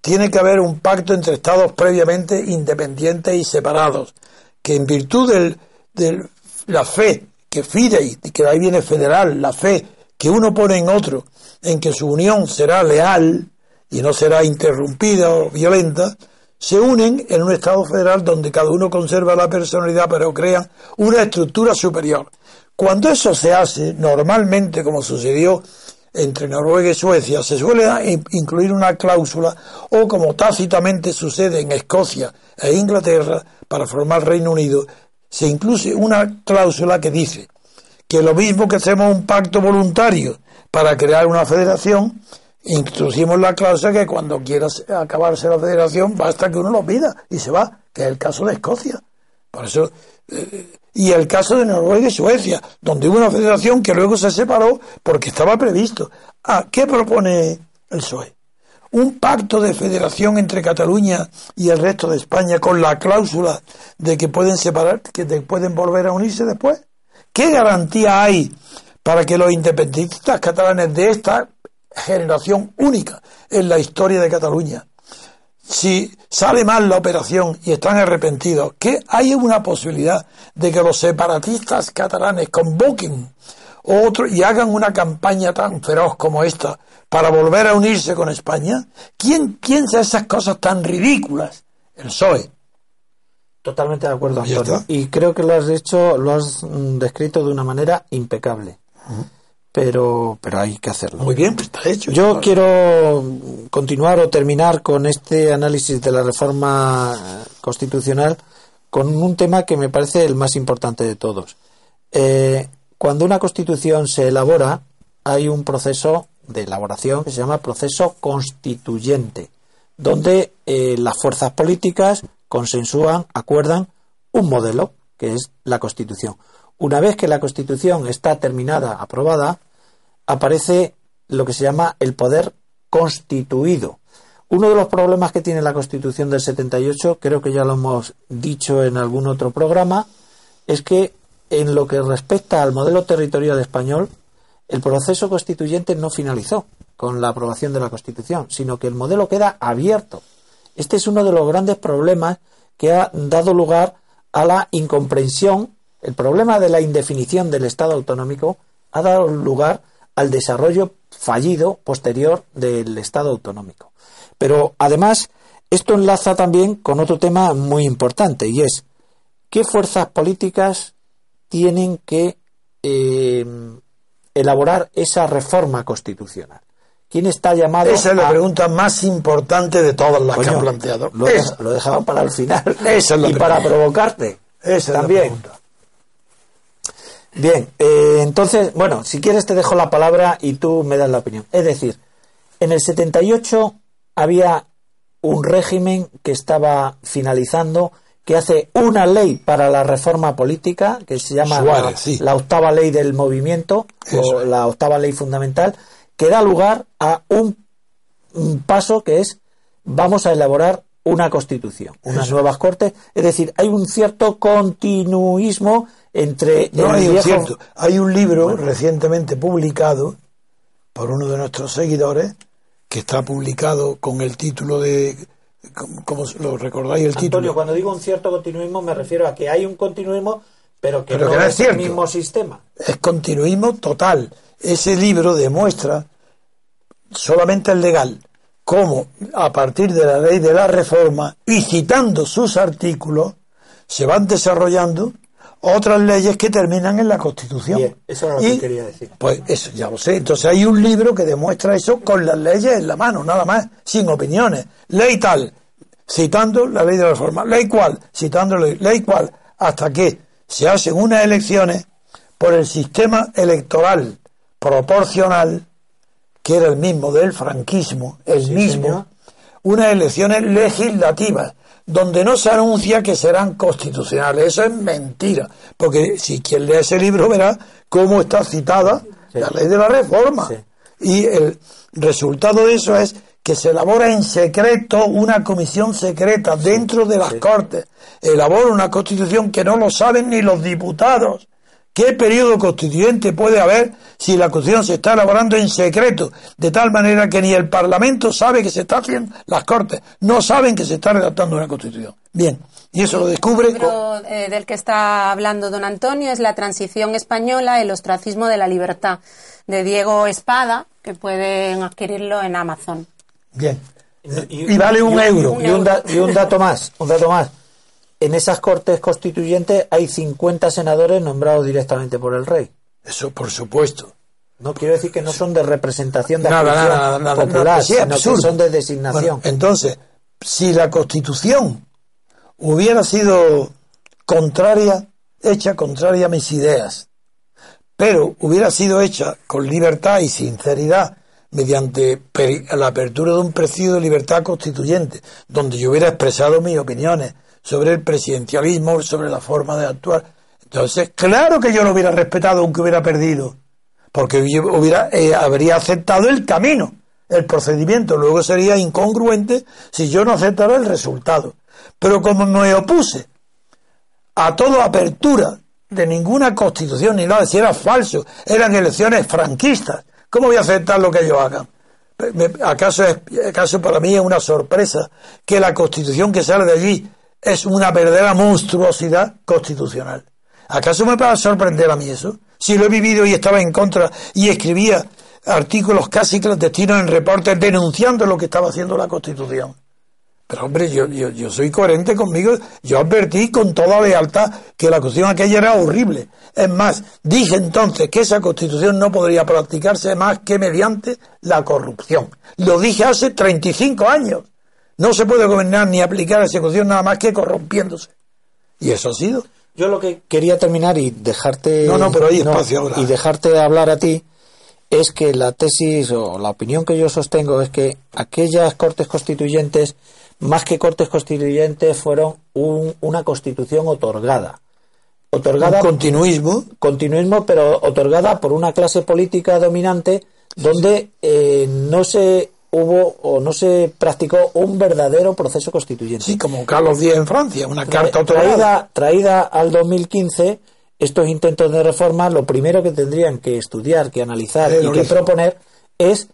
S3: Tiene que haber un pacto entre Estados previamente independientes y separados, que en virtud de la fe, que fidei, que ahí viene federal, la fe que uno pone en otro, en que su unión será leal y no será interrumpida o violenta, se unen en un Estado federal donde cada uno conserva la personalidad pero crean una estructura superior. Cuando eso se hace, normalmente, como sucedió entre Noruega y Suecia, se suele incluir una cláusula, o como tácitamente sucede en Escocia e Inglaterra, para formar Reino Unido, se incluye una cláusula que dice que lo mismo que hacemos un pacto voluntario para crear una federación, introducimos la cláusula que cuando quieras acabarse la federación basta que uno lo pida y se va, que es el caso de Escocia. Eh, y el caso de Noruega y Suecia, donde hubo una federación que luego se separó porque estaba previsto. Ah, ¿qué propone el PSOE? Un pacto de federación entre Cataluña y el resto de España con la cláusula de que pueden separar, que pueden volver a unirse después. ¿Qué garantía hay para que los independentistas catalanes de esta generación única en la historia de Cataluña si sale mal la operación y están arrepentidos, que hay una posibilidad de que los separatistas catalanes convoquen otro y hagan una campaña tan feroz como esta para volver a unirse con España? ¿Quién piensa esas cosas tan ridículas? El PSOE.
S2: Totalmente de acuerdo, Antonio. Y creo que lo has hecho, lo has mm, descrito de una manera impecable pero, pero hay que hacerlo.
S3: Muy bien, pues está hecho.
S2: Yo quiero continuar o terminar con este análisis de la reforma constitucional con un tema que me parece el más importante de todos. Eh, cuando una constitución se elabora, hay un proceso de elaboración que se llama proceso constituyente, donde eh, las fuerzas políticas consensúan, acuerdan un modelo, que es la constitución. Una vez que la Constitución está terminada, aprobada, aparece lo que se llama el poder constituido. Uno de los problemas que tiene la Constitución del 78, creo que ya lo hemos dicho en algún otro programa, es que en lo que respecta al modelo territorial español, el proceso constituyente no finalizó con la aprobación de la Constitución, sino que el modelo queda abierto. Este es uno de los grandes problemas que ha dado lugar a la incomprensión el problema de la indefinición del Estado autonómico ha dado lugar al desarrollo fallido posterior del Estado autonómico. Pero además, esto enlaza también con otro tema muy importante y es qué fuerzas políticas tienen que eh, elaborar esa reforma constitucional. ¿Quién está llamado
S3: Esa es la pregunta más importante de todas las que han planteado.
S2: Lo, he dejado para el final. y para provocarte.
S3: Esa
S2: también.
S3: Es
S2: Bien, eh, entonces, bueno, si quieres te dejo la palabra y tú me das la opinión. Es decir, en el 78 había un régimen que estaba finalizando, que hace una ley para la reforma política, que se llama la, octava ley del movimiento, o la octava ley fundamental, que da lugar a un, paso que es vamos a elaborar una constitución, unas nuevas cortes, es decir, hay un cierto continuismo entre
S3: no hay cierto. Hay un libro recientemente publicado por uno de nuestros seguidores que está publicado con el título de como lo recordáis el
S2: Antonio, cuando digo un cierto continuismo me refiero a que hay un continuismo pero que no, es, el mismo sistema
S3: es continuismo total ese libro demuestra solamente el legal cómo a partir de la ley de la reforma y citando sus artículos se van desarrollando otras leyes que terminan en la Constitución.
S2: eso es lo que quería decir.
S3: Pues eso, ya lo sé. Entonces hay un libro que demuestra eso con las leyes en la mano, nada más, sin opiniones. Ley tal, citando la ley de la reforma. Ley cual, citando la ley, ley cual, hasta que se hacen unas elecciones por el sistema electoral proporcional, que era el mismo del franquismo, el mismo, unas elecciones legislativas, donde no se anuncia que serán constitucionales. Eso es mentira, porque si quien lee ese libro verá cómo está citada la ley de la reforma. Y el resultado de eso es que se elabora en secreto una comisión secreta dentro de las Cortes. Elabora una constitución que no lo saben ni los diputados. ¿Qué periodo constituyente puede haber si la Constitución se está elaborando en secreto? De tal manera que ni el Parlamento sabe que se está haciendo, las Cortes no saben que se está redactando una Constitución. Bien, y eso lo descubre.
S1: El libro eh, del que está hablando don Antonio es La transición española, el ostracismo de la libertad, de Diego Espada, que pueden adquirirlo en Amazon.
S3: Bien. Y, vale un, euro.
S2: y un dato más, un dato más en esas cortes constituyentes hay 50 senadores nombrados directamente por el rey.
S3: Eso por supuesto.
S2: No quiero decir que no son de representación de nada, nada, popular, sino que son de designación.
S3: entonces, si la Constitución hubiera sido contraria, hecha contraria a mis ideas, pero hubiera sido hecha con libertad y sinceridad mediante la apertura de un presidio de libertad constituyente, donde yo hubiera expresado mis opiniones, sobre el presidencialismo, sobre la forma de actuar. Entonces, claro que yo lo hubiera respetado aunque hubiera perdido, porque hubiera, eh, habría aceptado el camino, el procedimiento. Luego sería incongruente si yo no aceptara el resultado. Pero como me opuse a toda apertura de ninguna constitución ni nada, si era falso, eran elecciones franquistas, ¿cómo voy a aceptar lo que ellos hagan? ¿Acaso, ¿Acaso para mí es una sorpresa que la constitución que sale de allí es una verdadera monstruosidad constitucional. ¿Acaso me va a sorprender a mí eso? Si lo he vivido y estaba en contra y escribía artículos casi clandestinos en reportes denunciando lo que estaba haciendo la Constitución. Pero hombre, yo, yo, yo soy coherente conmigo. Yo advertí con toda lealtad que la Constitución aquella era horrible. Es más, dije entonces que esa Constitución no podría practicarse más que mediante la corrupción. Lo dije hace 35 años. No se puede gobernar ni aplicar la ejecución nada más que corrompiéndose. Y eso ha sido.
S2: Yo lo que quería terminar y dejarte.
S3: No, no, pero hay espacio ahora.
S2: Y dejarte hablar a ti es que la tesis o la opinión que yo sostengo es que aquellas cortes constituyentes, más que cortes constituyentes, fueron una constitución otorgada.
S3: Otorgada. Un continuismo.
S2: Continuismo, pero otorgada por una clase política dominante donde eh, no se hubo o no se practicó un verdadero proceso constituyente.
S3: Sí, como Carlos X en Francia, una carta
S2: traída, traída al 2015, estos intentos de reforma, lo primero que tendrían que estudiar, que analizar y que proponer es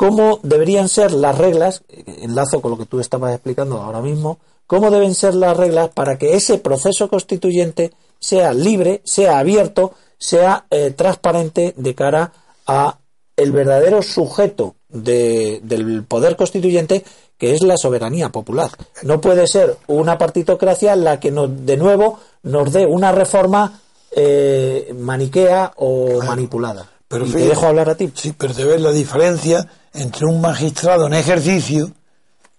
S2: cómo deberían ser las reglas, enlazo con lo que tú estabas explicando ahora mismo, cómo deben ser las reglas para que ese proceso constituyente sea libre, sea abierto, sea eh, transparente de cara a el verdadero sujeto del poder constituyente, que es la soberanía popular. No puede ser una partitocracia la que nos, de nuevo nos dé una reforma eh, maniquea o manipulada.
S3: Pero te dejo hablar a ti. Sí, pero te ves la diferencia entre un magistrado en ejercicio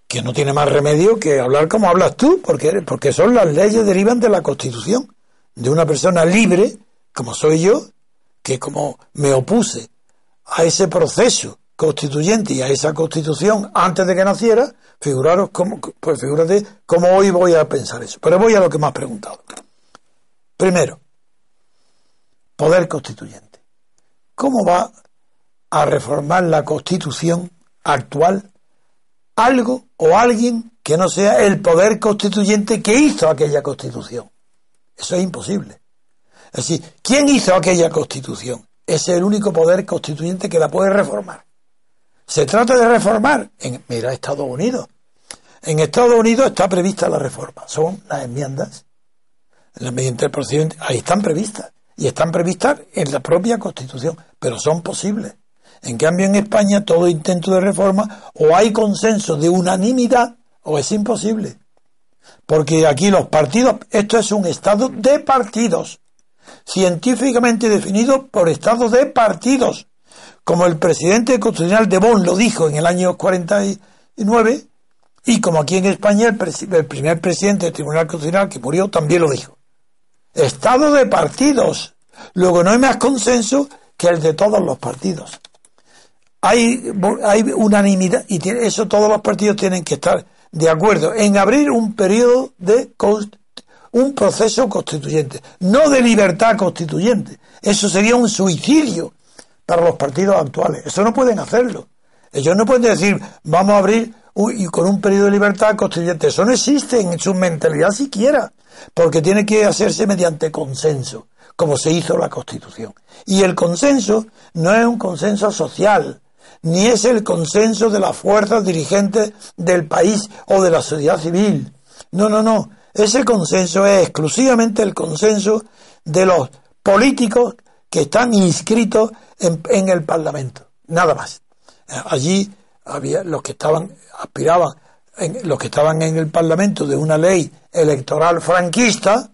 S3: que no tiene más remedio que hablar como hablas tú, porque, porque son las leyes derivan de la Constitución, de una persona libre, como soy yo, que como me opuse a ese proceso constituyente y a esa constitución antes de que naciera, figuraros cómo, pues figúrate cómo hoy voy a pensar eso. Pero voy a lo que me has preguntado. Primero, poder constituyente. ¿Cómo va a reformar la constitución actual algo o alguien que no sea el poder constituyente que hizo aquella constitución? Eso es imposible. Es decir, ¿quién hizo aquella constitución? es el único poder constituyente que la puede reformar. Se trata de reformar. En, mira, Estados Unidos. En Estados Unidos está prevista la reforma. Son las enmiendas. Mediante el. Ahí están previstas. Y están previstas en la propia Constitución. Pero son posibles. En cambio, en España, todo intento de reforma o hay consenso de unanimidad o es imposible. Porque aquí los partidos, esto es un Estado de partidos científicamente definido por estados de partidos, como el presidente constitucional de Bonn lo dijo en el año 49, Y como aquí en España el, el primer presidente del Tribunal Constitucional que murió también lo dijo. Estado de partidos. Luego no hay más consenso que el de todos los partidos. Hay, hay unanimidad y eso todos los partidos tienen que estar de acuerdo en abrir un periodo de un proceso constituyente, no de libertad constituyente. Eso sería un suicidio para los partidos actuales. Eso no pueden hacerlo. Ellos no pueden decir, vamos a abrir y con un periodo de libertad constituyente. Eso no existe en su mentalidad siquiera, porque tiene que hacerse mediante consenso, como se hizo la Constitución. Y el consenso no es un consenso social, ni es el consenso de las fuerzas dirigentes del país o de la sociedad civil. No, no, no. Ese consenso es exclusivamente el consenso de los políticos que están inscritos en, el Parlamento. Nada más. Allí había los que estaban, aspiraban, en, los que estaban en el Parlamento de una ley electoral franquista,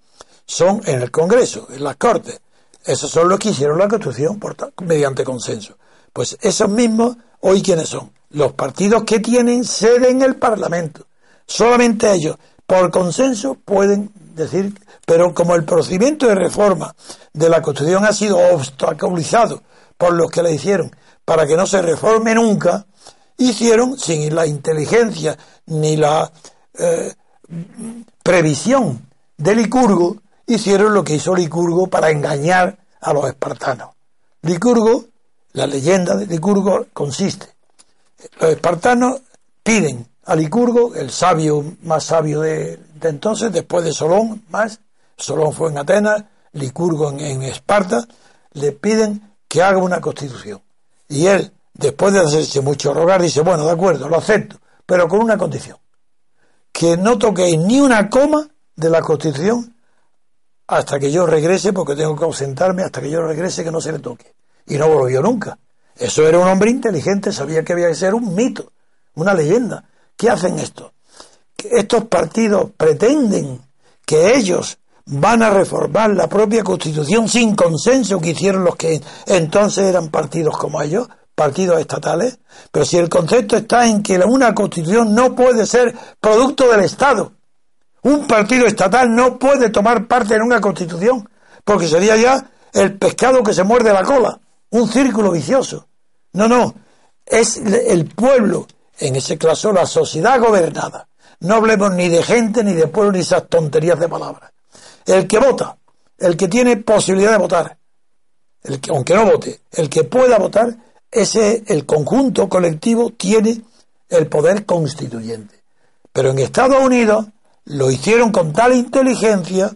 S3: son en el Congreso, en las Cortes. Esos son los que hicieron la Constitución mediante consenso. Pues esos mismos, hoy quiénes son? Los partidos que tienen sede en el Parlamento. Solamente ellos, por consenso, pueden decir, pero como el procedimiento de reforma de la Constitución ha sido obstaculizado por los que la hicieron para que no se reforme nunca, hicieron sin la inteligencia ni la eh, previsión de Licurgo, hicieron lo que hizo Licurgo para engañar a los espartanos. Licurgo, la leyenda de Licurgo consiste, los espartanos piden a Licurgo, el sabio más sabio de, entonces, después de Solón, más, Solón fue en Atenas, Licurgo en Esparta, le piden que haga una constitución. Y él, después de hacerse mucho rogar, dice, bueno, de acuerdo, lo acepto, pero con una condición, que no toquéis ni una coma de la constitución hasta que yo regrese, porque tengo que ausentarme, hasta que yo regrese que no se le toque. Y no volvió nunca. Eso era un hombre inteligente, sabía que había que ser un mito, una leyenda. ¿Qué hacen esto? estos partidos pretenden que ellos van a reformar la propia constitución sin consenso que hicieron los que entonces eran partidos como ellos, partidos estatales, pero si el concepto está en que una constitución no puede ser producto del Estado, un partido estatal no puede tomar parte en una constitución, porque sería ya el pescado que se muerde la cola, un círculo vicioso. No, no, es el pueblo, en ese caso la sociedad gobernada. No hablemos ni de gente, ni de pueblo, ni esas tonterías de palabras el que vota, el que tiene posibilidad de votar, el que, aunque no vote, el que pueda votar, ese, el conjunto colectivo tiene el poder constituyente. Pero en Estados Unidos lo hicieron con tal inteligencia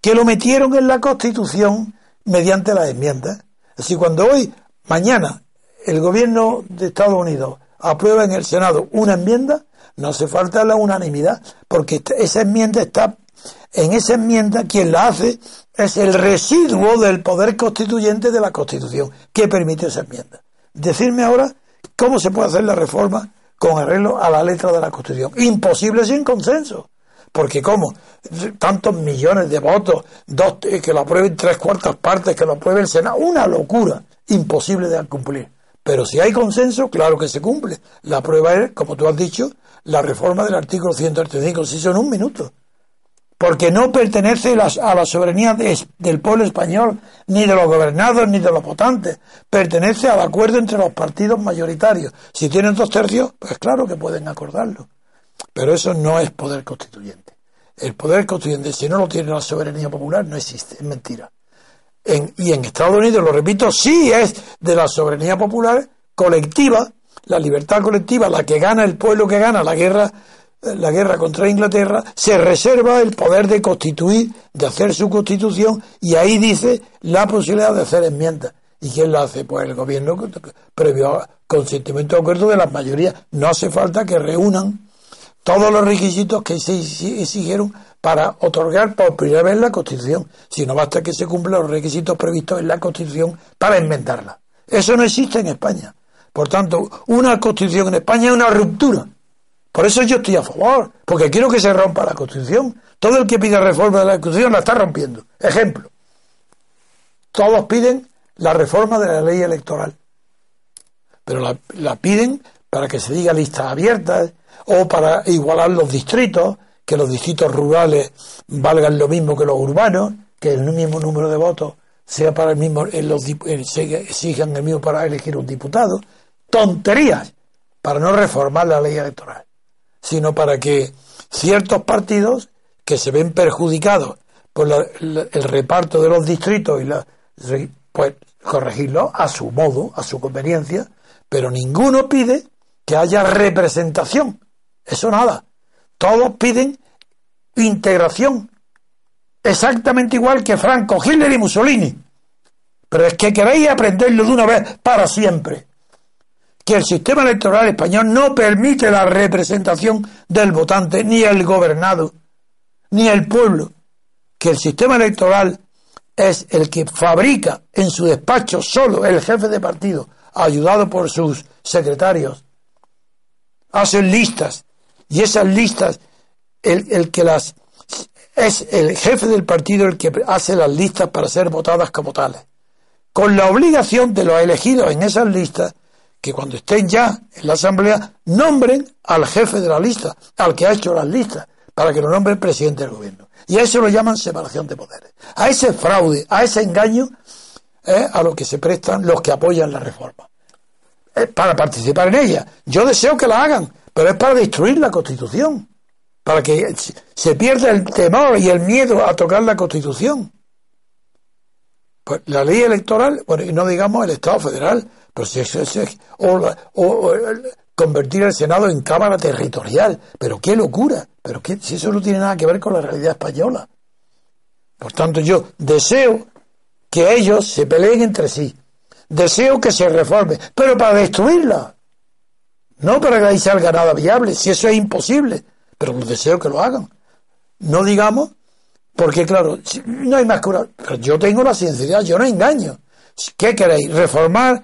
S3: que lo metieron en la Constitución mediante las enmiendas. Así cuando hoy, mañana, el gobierno de Estados Unidos aprueba en el Senado una enmienda, no hace falta la unanimidad, porque esa enmienda está en esa enmienda quien la hace es el residuo del poder constituyente de la Constitución que permite esa enmienda. Decirme ahora cómo se puede hacer la reforma con arreglo a la letra de la Constitución. Imposible sin consenso. Porque cómo tantos millones de votos, dos, eh, que lo aprueben tres cuartas partes, que lo apruebe el Senado, una locura, imposible de cumplir. Pero si hay consenso, claro que se cumple. La prueba es, como tú has dicho, la reforma del artículo 135, se hizo en un minuto porque no pertenece a la soberanía del pueblo español, ni de los gobernados, ni de los votantes. Pertenece al acuerdo entre los partidos mayoritarios. Si tienen dos tercios, pues claro que pueden acordarlo. Pero eso no es poder constituyente. El poder constituyente, si no lo tiene la soberanía popular, no existe, es mentira. y en Estados Unidos, lo repito, sí es de la soberanía popular colectiva, la libertad colectiva, la que gana el pueblo que gana la guerra la guerra contra Inglaterra, se reserva el poder de constituir, de hacer su constitución, y ahí dice la posibilidad de hacer enmiendas. ¿Y quién la hace? Pues el gobierno previo consentimiento de acuerdo de las mayorías. No hace falta que reúnan todos los requisitos que se exigieron para otorgar por primera vez la Constitución, sino basta que se cumplan los requisitos previstos en la Constitución para enmendarla. Eso no existe en España. Por tanto, una Constitución en España es una ruptura por eso yo estoy a favor, porque quiero que se rompa la Constitución. Todo el que pide reforma de la Constitución la está rompiendo. Ejemplo, todos piden la reforma de la ley electoral, pero la, piden para que se diga listas abiertas o para igualar los distritos, que los distritos rurales valgan lo mismo que los urbanos, que el mismo número de votos sea para el mismo, en los, exijan el mismo para elegir un diputado. Tonterías para no reformar la ley electoral, sino para que ciertos partidos que se ven perjudicados por el reparto de los distritos y la, pues corregirlo a su modo, a su conveniencia, pero ninguno pide que haya representación. Eso nada. Todos piden integración. Exactamente igual que Franco, Hitler y Mussolini. Pero es que queréis aprenderlo de una vez para siempre. Que el sistema electoral español no permite la representación del votante, ni el gobernado, ni el pueblo. Que el sistema electoral es el que fabrica en su despacho solo el jefe de partido, ayudado por sus secretarios. Hacen listas y esas listas, el, que las es el jefe del partido el que hace las listas para ser votadas como tales, con la obligación de los elegidos en esas listas que cuando estén ya en la asamblea nombren al jefe de la lista, al que ha hecho las listas, para que lo nombre el presidente del gobierno. Y a eso lo llaman separación de poderes. A ese fraude, a ese engaño, es a lo que se prestan los que apoyan la reforma. Es para participar en ella. Yo deseo que la hagan, pero es para destruir la Constitución, para que se pierda el temor y el miedo a tocar la Constitución. Pues la ley electoral, bueno, y no digamos el Estado federal, pero si es, o, convertir el Senado en Cámara Territorial, pero qué locura, pero qué, si eso no tiene nada que ver con la realidad española. Por tanto, yo deseo que ellos se peleen entre sí, deseo que se reforme, pero para destruirla. No para que salga nada viable, si eso es imposible, pero deseo que lo hagan. No digamos, porque claro, no hay más cura. Pero yo tengo la sinceridad, yo no engaño. ¿Qué queréis? ¿Reformar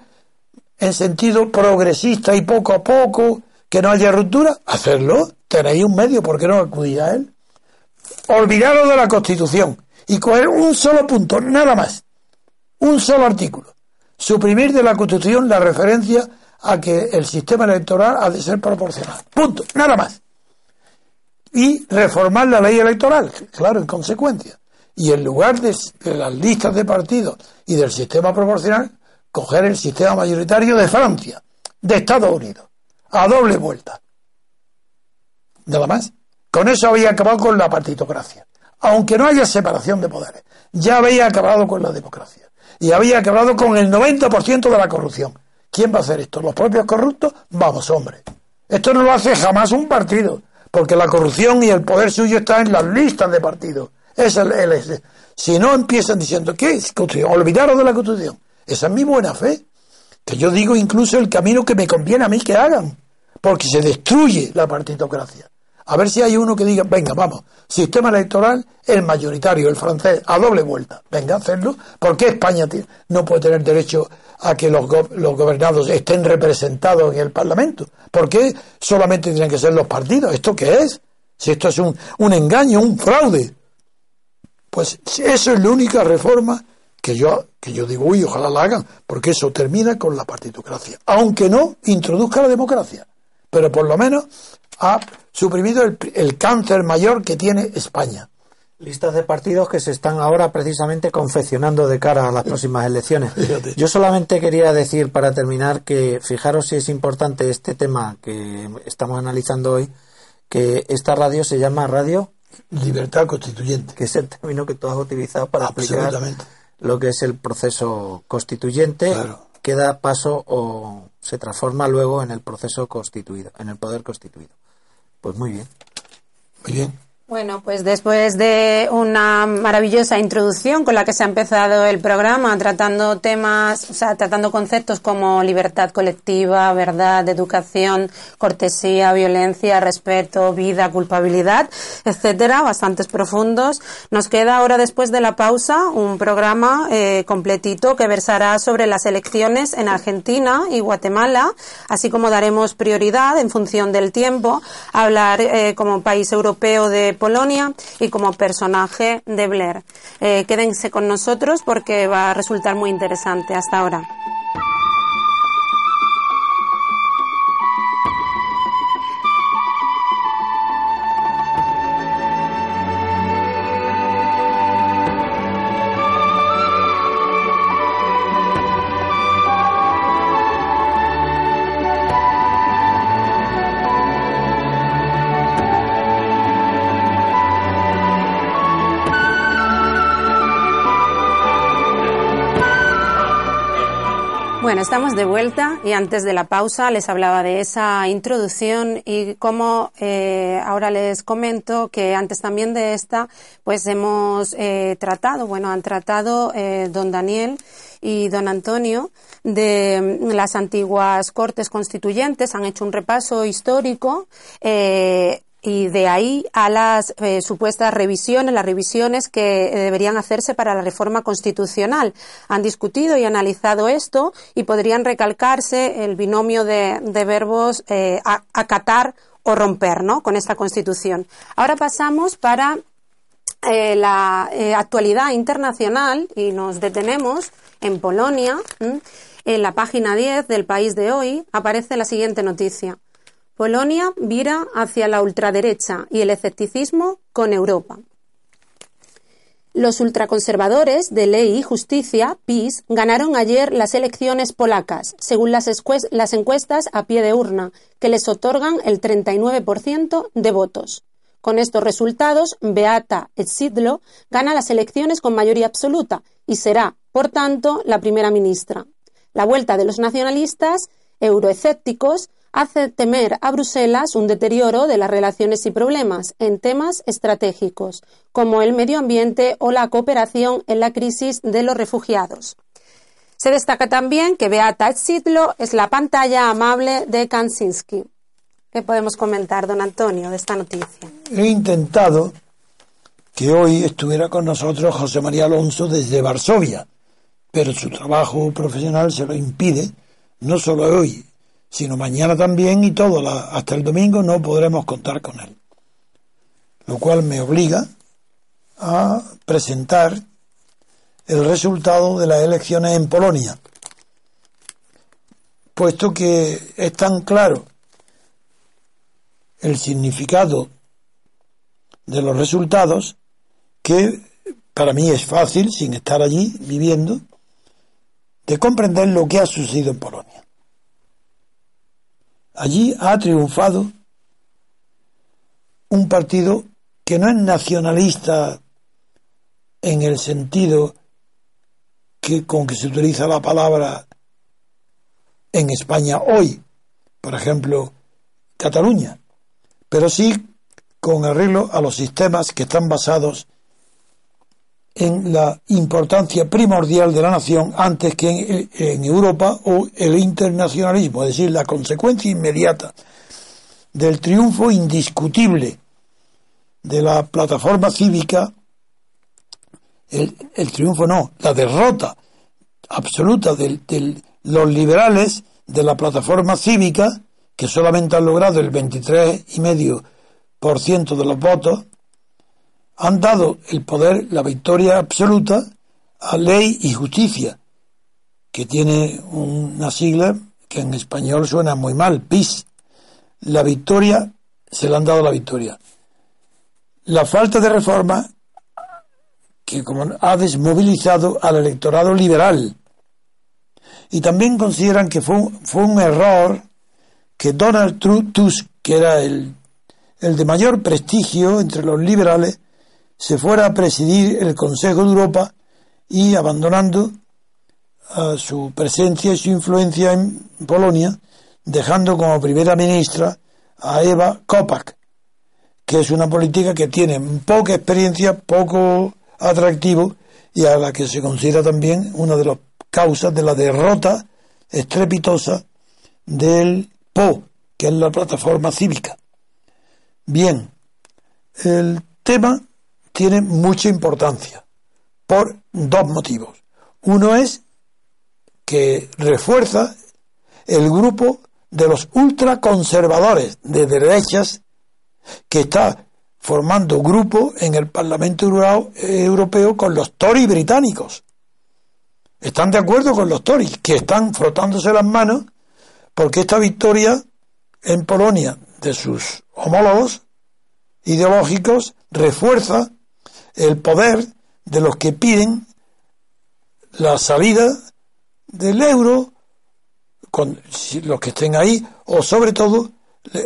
S3: en sentido progresista y poco a poco, que no haya ruptura? Hacerlo. Tenéis un medio, ¿por qué no acudís a él? Olvidaros de la Constitución y coger un solo punto, nada más. Un solo artículo. Suprimir de la Constitución la referencia a que el sistema electoral ha de ser proporcional. Punto, nada más. Y reformar la ley electoral, claro, en consecuencia. Y en lugar de, las listas de partidos y del sistema proporcional, coger el sistema mayoritario de Francia, de Estados Unidos, a doble vuelta. Nada más. Con eso había acabado con la partitocracia. Aunque no haya separación de poderes, ya había acabado con la democracia. Y había acabado con el 90% de la corrupción. ¿Quién va a hacer esto? ¿Los propios corruptos? Vamos, hombre. Esto no lo hace jamás un partido, porque la corrupción y el poder suyo está en las listas de partidos. Es el, si no empiezan diciendo, ¿qué es Constitución? Olvidaros de la Constitución. Esa es mi buena fe. Que yo digo incluso el camino que me conviene a mí que hagan, porque se destruye la partitocracia. A ver si hay uno que diga, venga, vamos, sistema electoral, el mayoritario, el francés, a doble vuelta. Venga, hacerlo. ¿Por qué España no puede tener derecho a que los, gobernados estén representados en el Parlamento? ¿Por qué solamente tienen que ser los partidos? ¿Esto qué es? Si esto es un, un engaño, un fraude. Pues eso es la única reforma que yo, que yo digo, uy, ojalá la hagan, porque eso termina con la partitocracia. Aunque no introduzca la democracia, pero por lo menos ha suprimido el, cáncer mayor que tiene España.
S2: Listas de partidos que se están ahora precisamente confeccionando de cara a las próximas elecciones. Yo solamente quería decir para terminar que fijaros si es importante este tema que estamos analizando hoy, que esta radio se llama Radio
S3: Libertad Constituyente.
S2: Que es el término que tú has utilizado para explicar lo que es el proceso constituyente que da paso o se transforma luego en el proceso constituido, en el poder constituido. Pues muy bien.
S3: Muy bien.
S1: Bueno, pues después de una maravillosa introducción con la que se ha empezado el programa, tratando temas, o sea, tratando conceptos como libertad colectiva, verdad, educación, cortesía, violencia, respeto, vida, culpabilidad, etcétera, bastantes profundos. Nos queda ahora, después de la pausa, un programa eh, completito que versará sobre las elecciones en Argentina y Guatemala, así como daremos prioridad en función del tiempo a hablar eh, como país europeo de Polonia y como personaje de Blair. Eh, quédense con nosotros porque va a resultar muy interesante hasta ahora. Estamos de vuelta y antes de la pausa les hablaba de esa introducción y como eh, ahora les comento que antes también de esta, pues hemos eh, tratado, bueno, han tratado eh, don Daniel y don Antonio de las antiguas cortes constituyentes, han hecho un repaso histórico eh, y de ahí a las eh, supuestas revisiones, las revisiones que eh, deberían hacerse para la reforma constitucional. Han discutido y analizado esto y podrían recalcarse el binomio de, verbos eh, acatar o romper, ¿no? Con esta constitución. Ahora pasamos para la actualidad internacional y nos detenemos en Polonia. En la página 10 del país de hoy aparece la siguiente noticia. Polonia vira hacia la ultraderecha y el escepticismo con Europa. Los ultraconservadores de Ley y Justicia, PiS, ganaron ayer las elecciones polacas, según las, encuestas a pie de urna, que les otorgan el 39% de votos. Con estos resultados, Beata Szydlo gana las elecciones con mayoría absoluta y será, por tanto, la primera ministra. La vuelta de los nacionalistas euroescépticos hace temer a Bruselas un deterioro de las relaciones y problemas en temas estratégicos, como el medio ambiente o la cooperación en la crisis de los refugiados. Se destaca también que Beata Szydlo es la pantalla amable de Kansinski. ¿Qué podemos comentar, don Antonio, de esta noticia?
S3: He intentado que hoy estuviera con nosotros José María Alonso desde Varsovia, pero su trabajo profesional se lo impide, no solo hoy, sino mañana también y todo hasta el domingo no podremos contar con él. Lo cual me obliga a presentar el resultado de las elecciones en Polonia, puesto que es tan claro el significado de los resultados que para mí es fácil, sin estar allí viviendo, de comprender lo que ha sucedido en Polonia. Allí ha triunfado un partido que no es nacionalista en el sentido que con que se utiliza la palabra en España hoy, por ejemplo, Cataluña, pero sí con arreglo a los sistemas que están basados en la importancia primordial de la nación antes que en, Europa o el internacionalismo, es decir, la consecuencia inmediata del triunfo indiscutible de la plataforma cívica, el, triunfo no, la derrota absoluta de, los liberales de la plataforma cívica, que solamente han logrado el 23,5% de los votos, han dado el poder, la victoria absoluta a ley y justicia, que tiene una sigla que en español suena muy mal, PIS. La victoria, se le han dado la victoria. La falta de reforma, que como ha desmovilizado al electorado liberal. Y también consideran que fue, fue un error que Donald Tusk, que era el, el de mayor prestigio entre los liberales, se fuera a presidir el Consejo de Europa y abandonando su presencia y su influencia en Polonia, dejando como primera ministra a Eva Kopak, que es una política que tiene poca experiencia, poco atractivo y a la que se considera también una de las causas de la derrota estrepitosa del PO, que es la plataforma cívica. Bien, el tema tiene mucha importancia por dos motivos. Uno es que refuerza el grupo de los ultraconservadores de derechas que está formando grupo en el Parlamento Europeo con los Tories británicos. Están de acuerdo con los Tories, que están frotándose las manos porque esta victoria en Polonia de sus homólogos ideológicos refuerza el poder de los que piden la salida del euro, con los que estén ahí, o sobre todo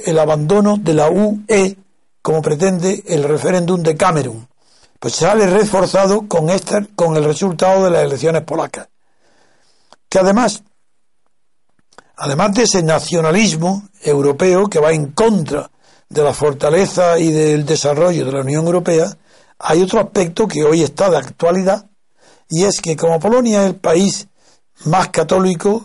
S3: el abandono de la UE, como pretende el referéndum de Camerún. Pues sale reforzado con, este, con el resultado de las elecciones polacas. Que además además de ese nacionalismo europeo que va en contra de la fortaleza y del desarrollo de la Unión Europea, hay otro aspecto que hoy está de actualidad, y es que como Polonia es el país más católico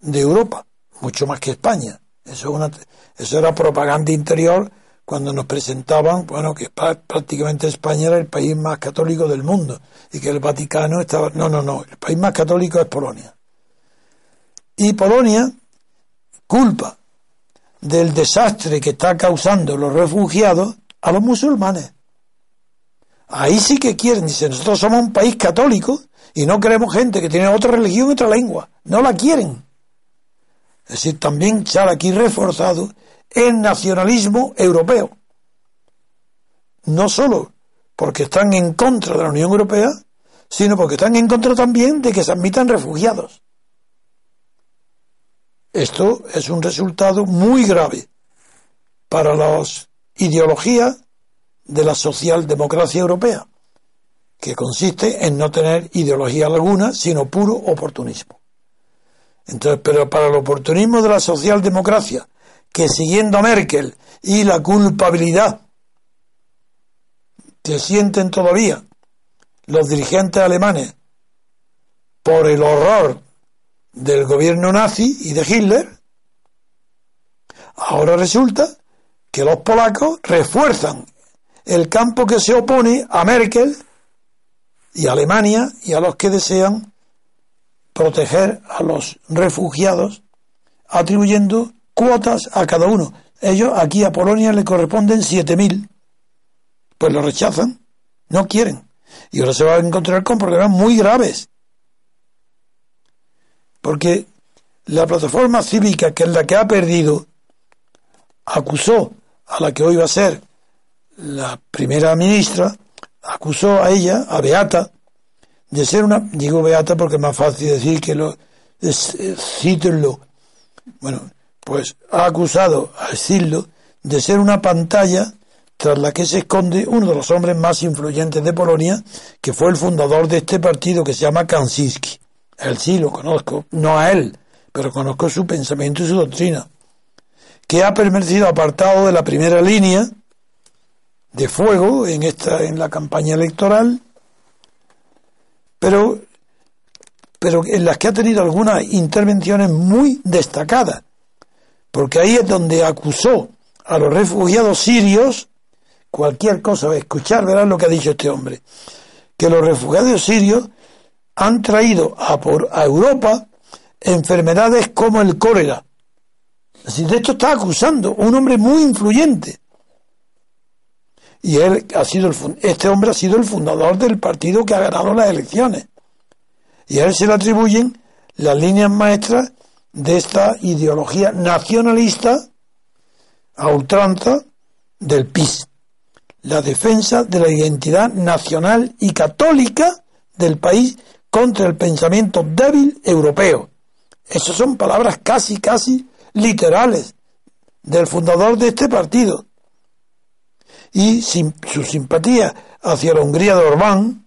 S3: de Europa, mucho más que España, eso, era propaganda interior cuando nos presentaban, bueno, que prácticamente España era el país más católico del mundo y que el Vaticano estaba... No, no, no, el país más católico es Polonia. Y Polonia culpa del desastre que está causando los refugiados a los musulmanes. Ahí sí que quieren, dicen, nosotros somos un país católico y no queremos gente que tiene otra religión y otra lengua. No la quieren. Es decir, también sale aquí reforzado el nacionalismo europeo. No solo porque están en contra de la Unión Europea, sino porque están en contra también de que se admitan refugiados. Esto es un resultado muy grave para las ideologías de la socialdemocracia europea, que consiste en no tener ideología alguna, sino puro oportunismo. Entonces, pero para el oportunismo de la socialdemocracia, que siguiendo a Merkel y la culpabilidad que sienten todavía los dirigentes alemanes por el horror del gobierno nazi y de Hitler, ahora resulta que los polacos refuerzan el campo que se opone a Merkel y a Alemania y a los que desean proteger a los refugiados, atribuyendo cuotas a cada uno. Ellos aquí a Polonia le corresponden 7.000. Pues lo rechazan, no quieren. Y ahora se va a encontrar con problemas muy graves. Porque la plataforma cívica, que es la que ha perdido, acusó a la que hoy va a ser la primera ministra, acusó a ella, a Beata, de ser una, digo Beata porque es más fácil decir que lo, es, cítenlo. Bueno, pues ha acusado a Sildo de ser una pantalla tras la que se esconde uno de los hombres más influyentes de Polonia, que fue el fundador de este partido que se llama Kansinski. Él sí lo conozco, no a él, pero conozco su pensamiento y su doctrina, que ha permanecido apartado de la primera línea de fuego en esta en la campaña electoral, pero pero en las que ha tenido algunas intervenciones muy destacadas porque ahí es donde acusó a los refugiados sirios, cualquier cosa, escuchar, verán lo que ha dicho este hombre, que los refugiados sirios han traído a, por, a Europa enfermedades como el cólera. Así de esto está acusando un hombre muy influyente. Y él ha sido el, este hombre ha sido el fundador del partido que ha ganado las elecciones. Y a él se le atribuyen las líneas maestras de esta ideología nacionalista a ultranza del PIS, la defensa de la identidad nacional y católica del país contra el pensamiento débil europeo. Esas son palabras casi, casi literales del fundador de este partido. Y su simpatía hacia la Hungría de Orbán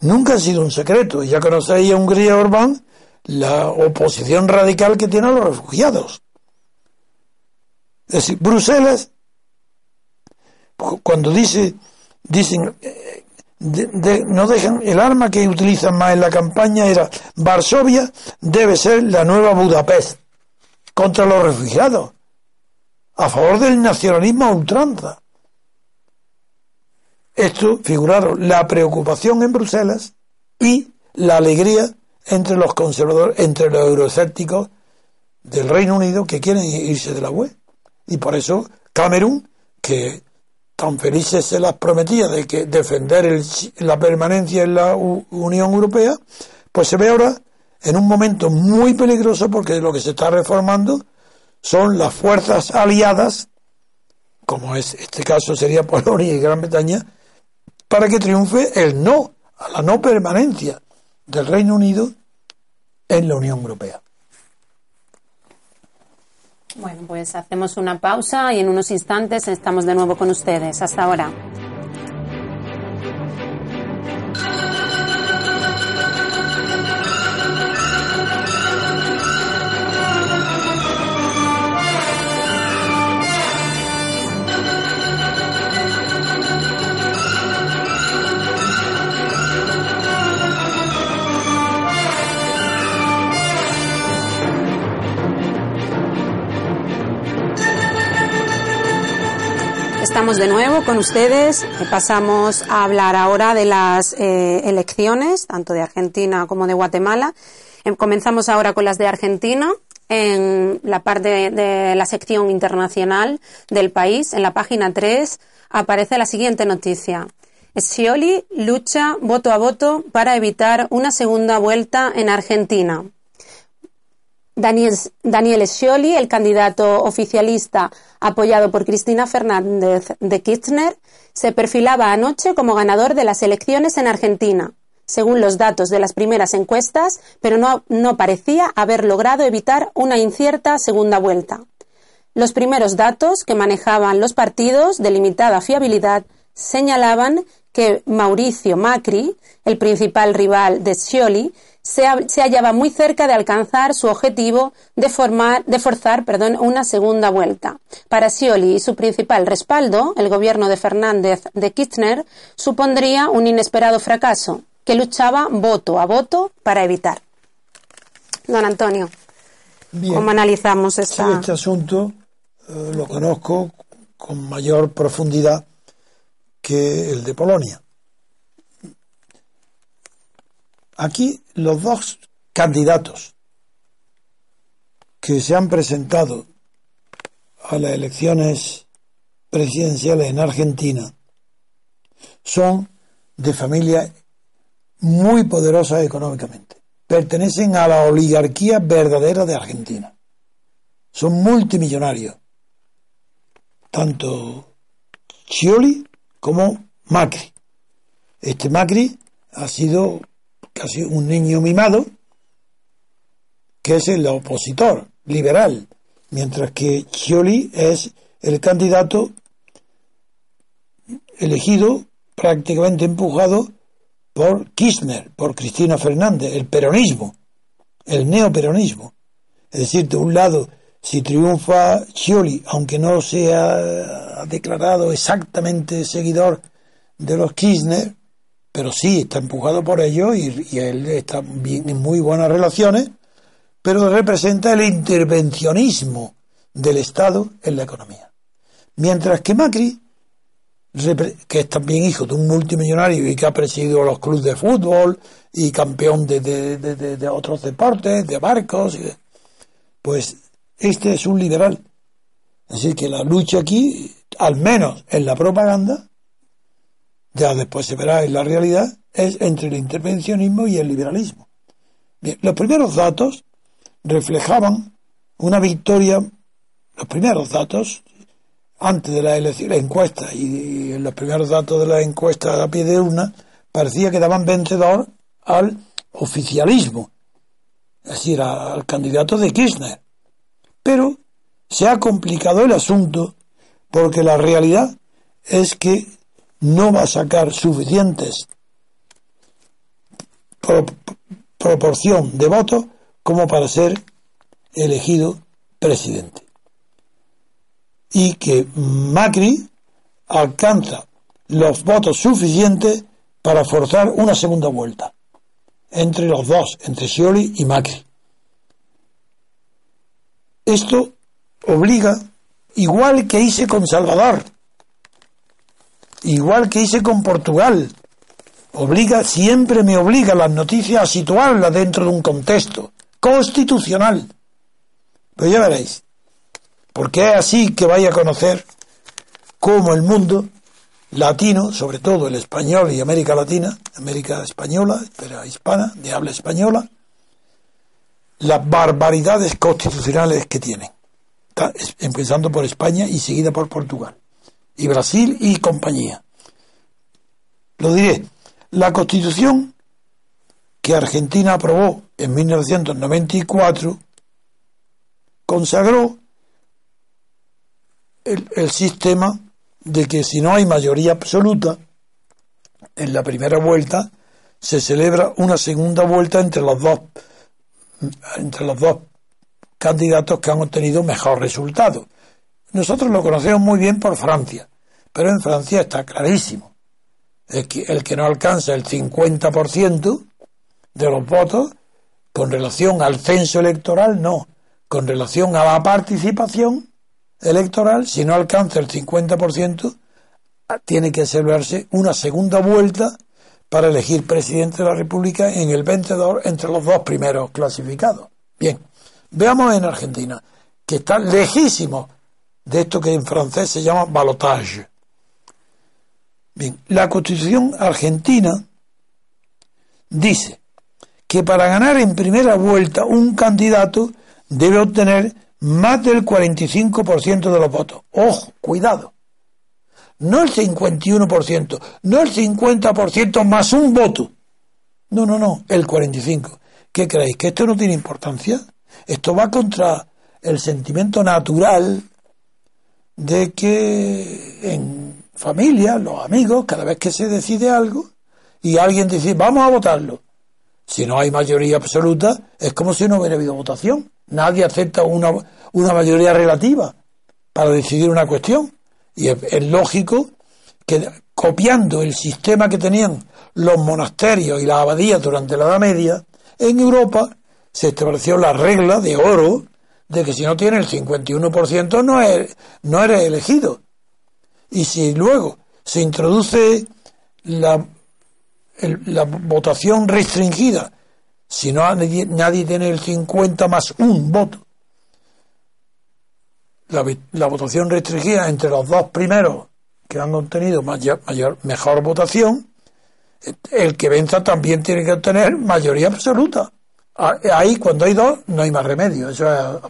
S3: nunca ha sido un secreto. Ya conocéis a Hungría de Orbán la oposición radical que tienen los refugiados. Es decir, Bruselas, cuando dice, dicen, eh, no dejan, el arma que utilizan más en la campaña era Varsovia debe ser la nueva Budapest contra los refugiados, a favor del nacionalismo a ultranza. Esto figuraron la preocupación en Bruselas y la alegría entre los conservadores, entre los euroescépticos del Reino Unido que quieren irse de la UE. Y por eso Camerún, que tan felices se las prometía de que defender la permanencia en la Unión Europea, pues se ve ahora en un momento muy peligroso porque lo que se está reformando son las fuerzas aliadas, como es este caso sería Polonia y Gran Bretaña, para que triunfe el no a la no permanencia del Reino Unido en la Unión Europea.
S1: Bueno, pues hacemos una pausa y en unos instantes estamos de nuevo con ustedes. Hasta ahora. Estamos de nuevo con ustedes. Pasamos a hablar ahora de las eh, elecciones, tanto de Argentina como de Guatemala. Em, comenzamos ahora con las de Argentina. En la parte de la sección internacional del país, en la página 3, aparece la siguiente noticia. Scioli lucha voto a voto para evitar una segunda vuelta en Argentina. Daniel, Daniel Scioli, el candidato oficialista apoyado por Cristina Fernández de Kirchner, se perfilaba anoche como ganador de las elecciones en Argentina, según los datos de las primeras encuestas, pero no, no parecía haber logrado evitar una incierta segunda vuelta. Los primeros datos que manejaban los partidos de limitada fiabilidad señalaban que Mauricio Macri, el principal rival de Scioli, se, hallaba muy cerca de alcanzar su objetivo de, formar, de forzar perdón, una segunda vuelta. Para Scioli y su principal respaldo, el gobierno de Fernández de Kirchner, supondría un inesperado fracaso, que luchaba voto a voto para evitar. Don Antonio, ¿cómo analizamos esta...
S3: este asunto eh, lo conozco con mayor profundidad que el de Polonia. Aquí los dos candidatos que se han presentado a las elecciones presidenciales en Argentina son de familias muy poderosas económicamente. Pertenecen a la oligarquía verdadera de Argentina. Son multimillonarios. Tanto Scioli como Macri. Este Macri ha sido casi un niño mimado, que es el opositor liberal, mientras que Scioli es el candidato elegido, prácticamente empujado por Kirchner, por Cristina Fernández, el peronismo, el neoperonismo. Es decir, de un lado, si triunfa Scioli, aunque no sea declarado exactamente seguidor de los Kirchner, pero sí está empujado por ellos y, él está bien, en muy buenas relaciones, pero representa el intervencionismo del Estado en la economía. Mientras que Macri, que es también hijo de un multimillonario y que ha presidido los clubes de fútbol y campeón de, de otros deportes, de barcos, pues este es un liberal. Así que la lucha aquí, al menos en la propaganda, ya después se verá en la realidad, es entre el intervencionismo y el liberalismo. los primeros datos reflejaban una victoria, los primeros datos, antes de la elección, la encuesta y, los primeros datos de la encuesta a pie de urna, parecía que daban vencedor al oficialismo, es decir, al candidato de Kirchner. Pero se ha complicado el asunto porque la realidad es que no va a sacar suficientes proporción de votos como para ser elegido presidente. Y que Macri alcanza los votos suficientes para forzar una segunda vuelta entre los dos, entre Scioli y Macri. Esto obliga, igual que hice con Salvador, igual que hice con Portugal. Obliga, siempre me obliga las noticias a situarlas dentro de un contexto constitucional. Pero ya veréis, porque es así que vaya a conocer cómo el mundo latino, sobre todo el español y América Latina, América española, pero hispana, de habla española, las barbaridades constitucionales que tienen, empezando por España y seguida por Portugal. Y Brasil y compañía. Lo diré, la constitución que Argentina aprobó en 1994 consagró el, el, sistema de que si no hay mayoría absoluta en la primera vuelta se celebra una segunda vuelta entre los dos entre los dos candidatos que han obtenido mejor resultado. Nosotros lo conocemos muy bien por Francia, pero en Francia está clarísimo. El que, el que no alcanza el 50% de los votos con relación al censo electoral, no. Con relación a la participación electoral, si no alcanza el 50%, tiene que celebrarse una segunda vuelta para elegir presidente de la República en el vencedor entre los dos primeros clasificados. Bien, veamos en Argentina, que está lejísimo de esto que en francés se llama balotage. Bien, la constitución argentina dice que para ganar en primera vuelta un candidato debe obtener más del 45% de los votos. Ojo, cuidado. No el 51%, no el 50% más un voto. No, no, no, el 45%. ¿Qué creéis? ¿Que esto no tiene importancia? Esto va contra el sentimiento natural de que en familia, los amigos, cada vez que se decide algo y alguien dice, vamos a votarlo, si no hay mayoría absoluta, es como si no hubiera habido votación. Nadie acepta una, una mayoría relativa para decidir una cuestión. Y es, lógico que copiando el sistema que tenían los monasterios y las abadías durante la Edad Media, en Europa se estableció la regla de oro de que si no tiene el 51% no, es, no eres elegido. Y si luego se introduce la, la votación restringida, si no nadie, tiene el 50 más un voto, la, votación restringida entre los dos primeros que han obtenido mayor, mejor votación, el que venza también tiene que obtener mayoría absoluta. Ahí, cuando hay dos, no hay más remedio. Eso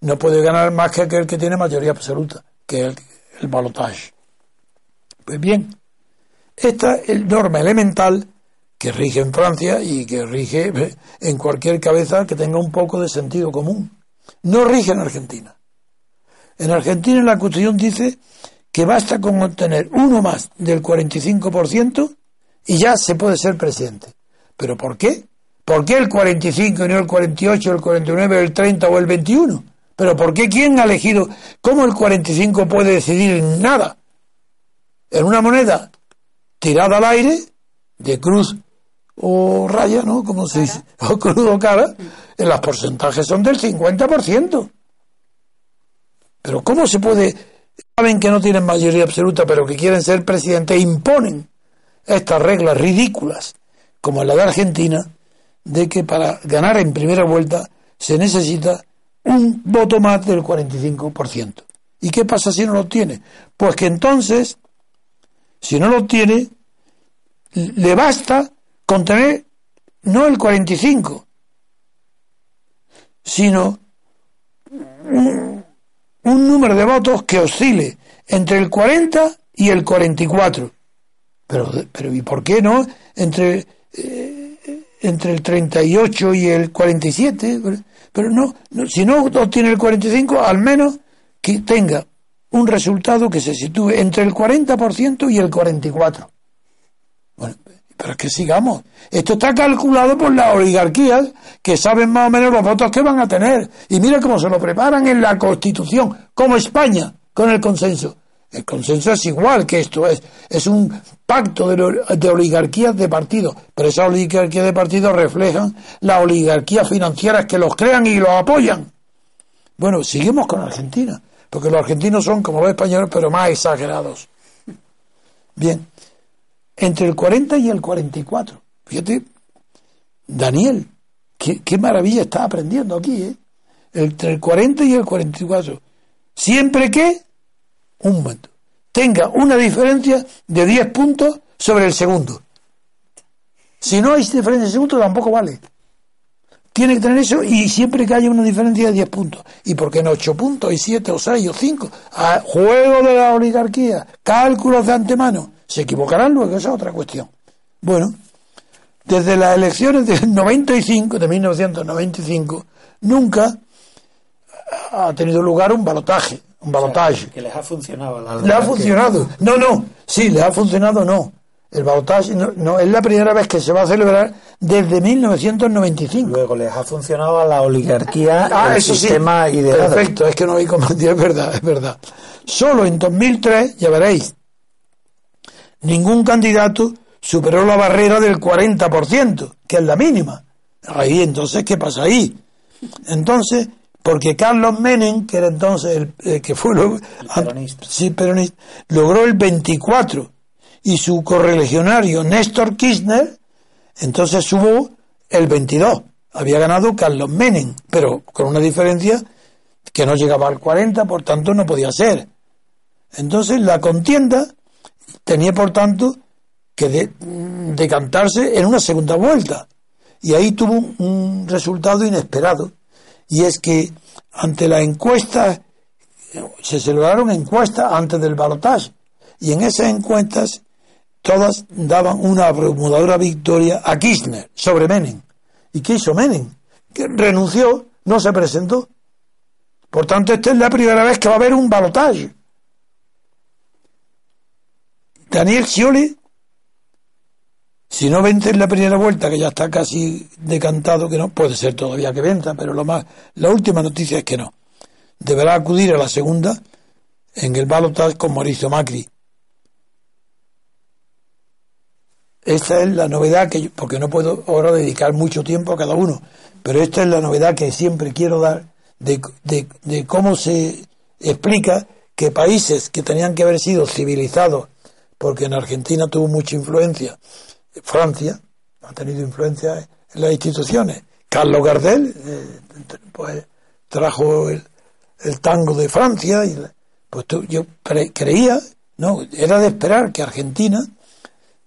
S3: no puede ganar más que aquel que tiene mayoría absoluta, que el, el balotage. Pues bien, esta es norma elemental que rige en Francia y que rige en cualquier cabeza que tenga un poco de sentido común. No rige en Argentina. En Argentina la Constitución dice que basta con obtener uno más del 45% y ya se puede ser presidente. ¿Pero por qué? ¿Por qué el 45 y no el 48, el 49, el 30 o el 21? ¿Pero por qué quién ha elegido? ¿Cómo el 45 puede decidir nada? En una moneda tirada al aire, de cruz o raya, ¿no? Como se dice, o cruz o cara, los porcentajes son del 50%. Pero ¿cómo se puede? Saben que no tienen mayoría absoluta, pero que quieren ser presidente e imponen estas reglas ridículas, como la de Argentina, de que para ganar en primera vuelta se necesita un voto más del 45%. ¿Y qué pasa si no lo tiene? Pues que entonces, si no lo tiene, le basta con tener no el 45, sino un, número de votos que oscile entre el 40 y el 44. Pero, pero ¿y por qué no? Entre, eh, entre el 38 y el 47. Pero no, si no obtiene el 45, al menos que tenga un resultado que se sitúe entre el 40% y el 44%. Bueno, pero es que sigamos. Esto está calculado por las oligarquías que saben más o menos los votos que van a tener. Y mira cómo se lo preparan en la Constitución, como España, con el consenso. El consenso es igual que esto, es, es un pacto de, oligarquías de partidos, pero esas oligarquías de partidos reflejan las oligarquías financieras que los crean y los apoyan. Bueno, seguimos con Argentina, porque los argentinos son como los españoles, pero más exagerados. Bien, entre el 40 y el 44. Fíjate, Daniel, qué, maravilla está aprendiendo aquí, ¿eh? Entre el 40 y el 44. Siempre que un momento, tenga una diferencia de 10 puntos sobre el segundo. Si no hay diferencia de segundo, tampoco vale. Tiene que tener eso y siempre que haya una diferencia de 10 puntos. ¿Y por qué no 8 puntos, y 7, o 6, o 5? A juego de la oligarquía, cálculos de antemano. Se equivocarán luego, esa es otra cuestión. Bueno, desde las elecciones del 95, de 1995, nunca ha tenido lugar un balotaje un balotaje.
S2: que les ha funcionado. La
S3: le ha funcionado. No, no, sí, le ha funcionado, no. El balotaje no, es la primera vez que se va a celebrar desde 1995.
S2: Luego les ha funcionado a la oligarquía ah, el sistema sí. ideal.
S3: Perfecto, es que no hay comprendido, es verdad, es verdad. Solo en 2003, ya veréis, ningún candidato superó la barrera del 40%, que es la mínima. Ahí, entonces, ¿qué pasa ahí? Entonces, porque Carlos Menem, que era entonces el, que fue lo,
S2: peronista.
S3: Sí, peronista, logró el 24 y su correligionario Néstor Kirchner entonces subo el 22. Había ganado Carlos Menem, pero con una diferencia que no llegaba al 40, por tanto no podía ser. Entonces la contienda tenía por tanto que decantarse en una segunda vuelta. Y ahí tuvo un resultado inesperado. Y es que ante la encuesta, se celebraron encuestas antes del balotaje. Y en esas encuestas todas daban una abrumadora victoria a Kirchner sobre Menem. ¿Y qué hizo Menem? Que renunció, no se presentó. Por tanto, esta es la primera vez que va a haber un balotaje. Daniel Scioli, si no vence en la primera vuelta, que ya está casi decantado, que no, puede ser todavía que venta, pero lo más, la última noticia es que no. Deberá acudir a la segunda en el balotaje con Mauricio Macri. Esta es la novedad que, porque no puedo ahora dedicar mucho tiempo a cada uno, pero esta es la novedad que siempre quiero dar de, de cómo se explica que países que tenían que haber sido civilizados, porque en Argentina tuvo mucha influencia, Francia ha tenido influencia en las instituciones. Carlos Gardel, eh, pues trajo el, tango de Francia y pues yo creía, no, era de esperar que Argentina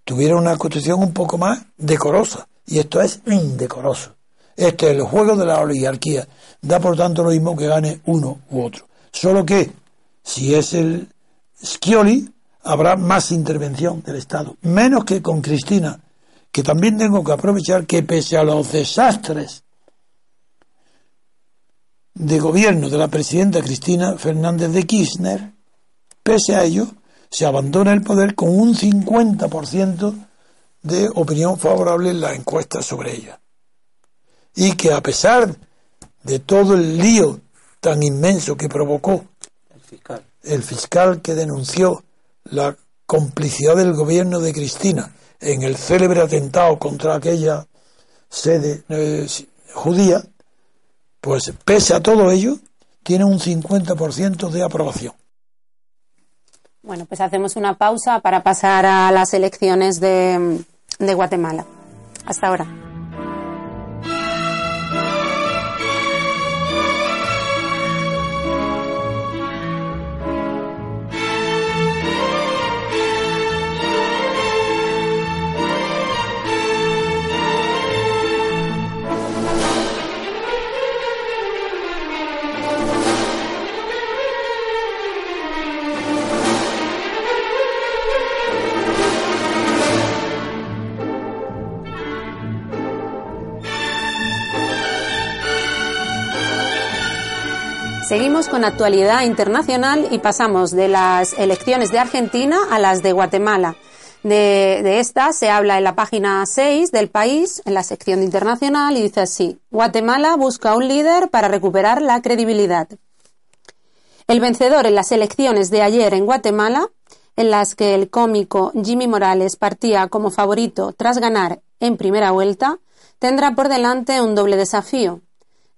S3: tuviera una constitución un poco más decorosa. Y esto es indecoroso. Este es el juego de la oligarquía. Da por tanto lo mismo que gane uno u otro. Solo que, si es el Scioli, habrá más intervención del Estado. Menos que con Cristina, que también tengo que aprovechar que pese a los desastres de gobierno de la presidenta Cristina Fernández de Kirchner, pese a ello, se abandona el poder con un 50% de opinión favorable en la encuesta sobre ella. Y que a pesar de todo el lío tan inmenso que provocó
S2: el fiscal,
S3: el fiscal que denunció la complicidad del gobierno de Cristina en el célebre atentado contra aquella sede eh, judía, pues pese a todo ello, tiene un 50% de aprobación.
S1: Bueno, pues hacemos una pausa para pasar a las elecciones de, de Guatemala. Hasta ahora. Seguimos con actualidad internacional y pasamos de las elecciones de Argentina a las de Guatemala. De, de esta se habla en la página 6 del país, en la sección internacional, y dice así, Guatemala busca un líder para recuperar la credibilidad. El vencedor en las elecciones de ayer en Guatemala, en las que el cómico Jimmy Morales partía como favorito tras ganar en primera vuelta, tendrá por delante un doble desafío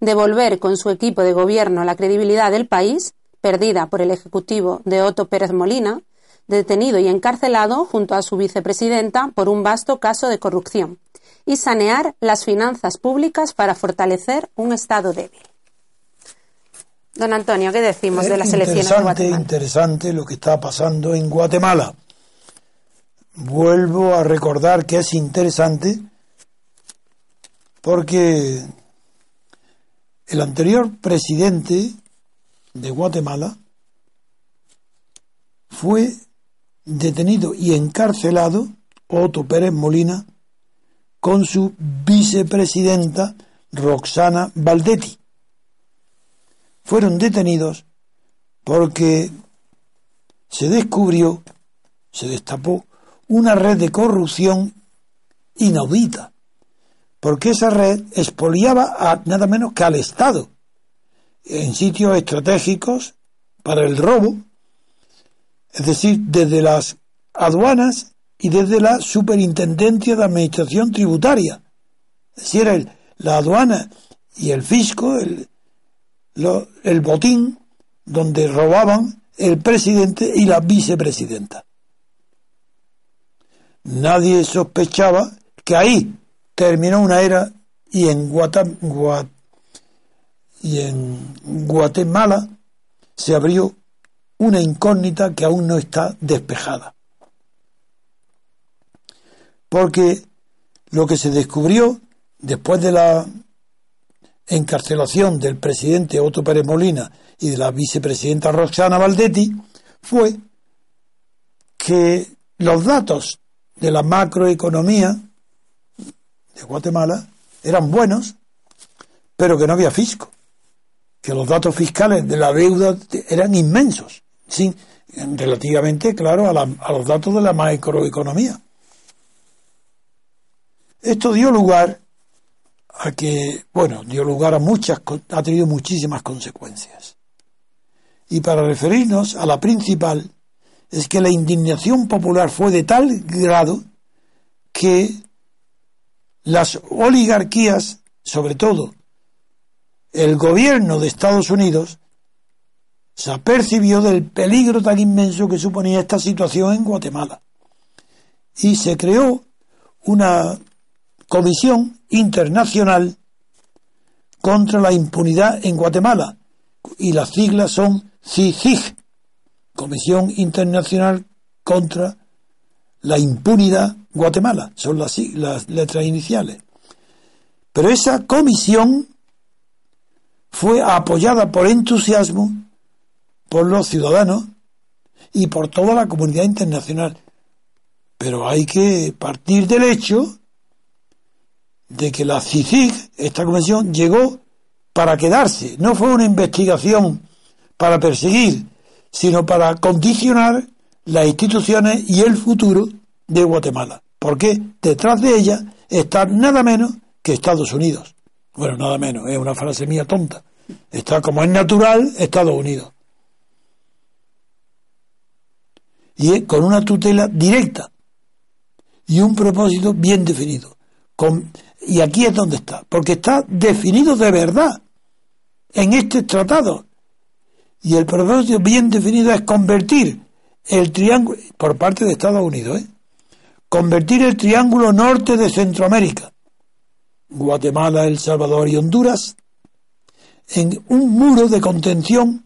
S1: devolver con su equipo de gobierno la credibilidad del país, perdida por el Ejecutivo de Otto Pérez Molina, detenido y encarcelado junto a su vicepresidenta por un vasto caso de corrupción, y sanear las finanzas públicas para fortalecer un Estado débil. Don Antonio, ¿qué decimos de las elecciones de Guatemala?
S3: Interesante lo que está pasando en Guatemala. Vuelvo a recordar que es interesante porque el anterior presidente de Guatemala fue detenido y encarcelado, Otto Pérez Molina, con su vicepresidenta Roxana Valdetti. Fueron detenidos porque se descubrió, se destapó una red de corrupción inaudita porque esa red expoliaba a nada menos que al Estado en sitios estratégicos para el robo, es decir, desde las aduanas y desde la superintendencia de administración tributaria. Es decir, la aduana y el fisco el botín donde robaban el presidente y la vicepresidenta. Nadie sospechaba que ahí terminó una era y en, y en Guatemala se abrió una incógnita que aún no está despejada. Porque lo que se descubrió después de la encarcelación del presidente Otto Pérez Molina y de la vicepresidenta Roxana Valdetti fue que los datos de la macroeconomía de Guatemala eran buenos, pero que no había fisco, que los datos fiscales de la deuda eran inmensos, sin, relativamente, claro, a, a los datos de la macroeconomía. Esto dio lugar a que, bueno, dio lugar a muchas, ha tenido muchísimas consecuencias. Y para referirnos a la principal, es que la indignación popular fue de tal grado que las oligarquías, sobre todo el gobierno de Estados Unidos, se apercibió del peligro tan inmenso que suponía esta situación en Guatemala. Y se creó una comisión internacional contra la impunidad en Guatemala. Y las siglas son CICIG, Comisión Internacional contra la Impunidad Guatemala. Son las, letras iniciales. Pero esa comisión fue apoyada por entusiasmo por los ciudadanos y por toda la comunidad internacional. Pero hay que partir del hecho de que la CICIG, esta comisión, llegó para quedarse. No fue una investigación para perseguir, sino para condicionar las instituciones y el futuro de Guatemala. Porque detrás de ella está nada menos que Estados Unidos. Bueno, nada menos, es una frase mía tonta. Está como es natural Estados Unidos. Y con una tutela directa y un propósito bien definido. Y aquí es donde está, porque está definido de verdad en este tratado. Y el propósito bien definido es convertir el triángulo, por parte de Estados Unidos, ¿eh? Convertir el triángulo norte de Centroamérica, Guatemala, El Salvador y Honduras, en un muro de contención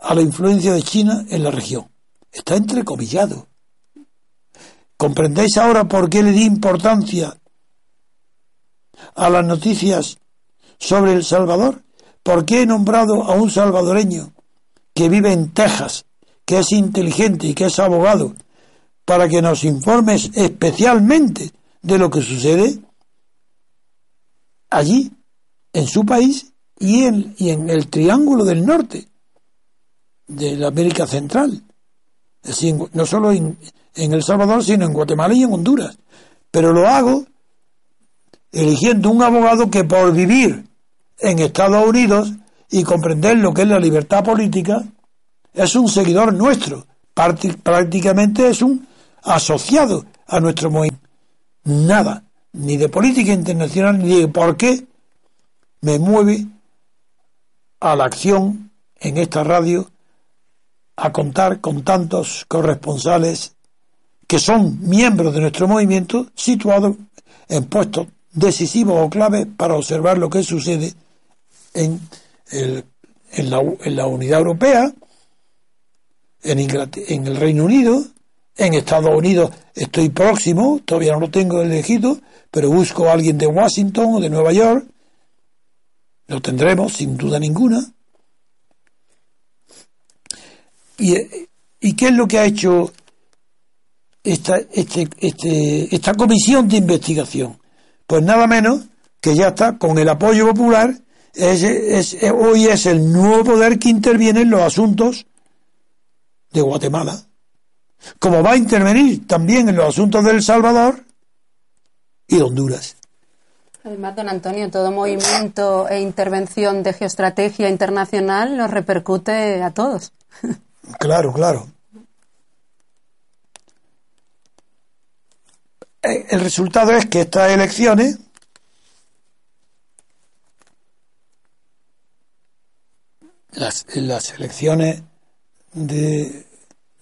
S3: a la influencia de China en la región. Está entrecomillado. ¿Comprendéis ahora por qué le di importancia a las noticias sobre El Salvador? ¿Por qué he nombrado a un salvadoreño que vive en Texas, que es inteligente y que es abogado, para que nos informes especialmente de lo que sucede allí, en su país y en, y en el Triángulo del Norte de la América Central? No solo en, en El Salvador, sino en Guatemala y en Honduras. Pero lo hago eligiendo un abogado que por vivir en Estados Unidos y comprender lo que es la libertad política, es un seguidor nuestro, prácticamente es un asociado a nuestro movimiento. Nada, ni de política internacional, ni de por qué me mueve a la acción en esta radio a contar con tantos corresponsales que son miembros de nuestro movimiento situados en puestos decisivos o claves para observar lo que sucede en, en, la, en la, Unidad Europea, en el Reino Unido, en Estados Unidos estoy próximo, todavía no lo tengo elegido, pero busco a alguien de Washington o de Nueva York, lo tendremos sin duda ninguna. ¿Y, y qué es lo que ha hecho esta, este, este, esta comisión de investigación? Pues nada menos que ya está con el apoyo popular, es, hoy es el nuevo poder que interviene en los asuntos de Guatemala, como va a intervenir también en los asuntos de El Salvador y de Honduras.
S1: Además, don Antonio, todo movimiento e intervención de geoestrategia internacional nos repercute a todos.
S3: Claro, claro. Eh, el resultado es que estas elecciones las, las elecciones de,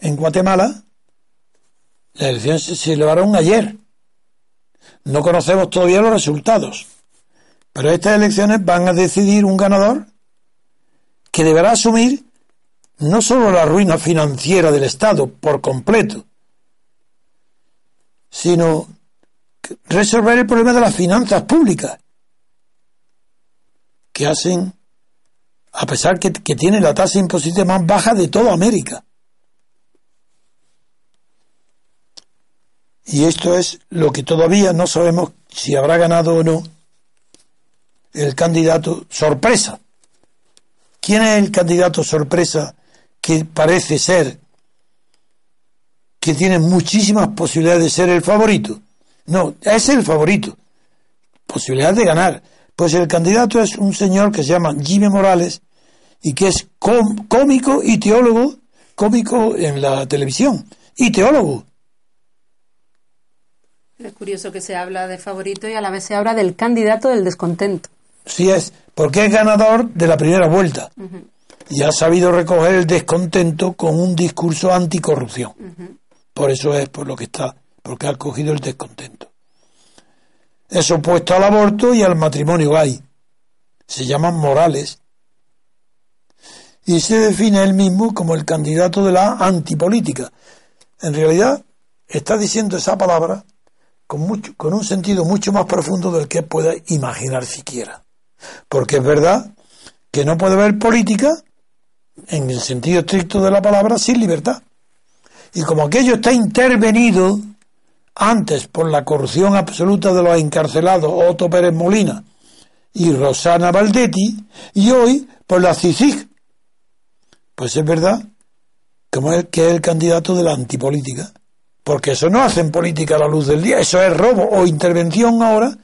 S3: en Guatemala, las elecciones se celebraron ayer. No conocemos todavía los resultados. Pero estas elecciones van a decidir un ganador que deberá asumir no solo la ruina financiera del Estado por completo, sino resolver el problema de las finanzas públicas, que hacen, a pesar que, que tiene la tasa impositiva más baja de toda América. Y esto es lo que todavía no sabemos si habrá ganado o no el candidato sorpresa. ¿Quién es el candidato sorpresa que parece ser que tiene muchísimas posibilidades de ser el favorito? No, es el favorito. Posibilidad de ganar. Pues el candidato es un señor que se llama Jimmy Morales y que es cómico y teólogo, cómico en la televisión y teólogo.
S1: Es curioso que se habla de favorito y a la vez se habla del candidato del descontento.
S3: Sí es, porque es ganador de la primera vuelta. Y ha sabido recoger el descontento con un discurso anticorrupción. Por eso es por lo que está, porque ha cogido el descontento. Es opuesto al aborto y al matrimonio gay. Se llaman Morales. Y se define él mismo como el candidato de la antipolítica. En realidad, está diciendo esa palabra con, mucho, con un sentido mucho más profundo del que pueda imaginar siquiera. Porque es verdad que no puede haber política, en el sentido estricto de la palabra, sin libertad. Y como aquello está intervenido antes por la corrupción absoluta de los encarcelados Otto Pérez Molina y Rosana Valdetti, y hoy por la CICIG, pues es verdad que es el candidato de la antipolítica. Porque eso no hacen política a la luz del día, eso es robo o intervención ahora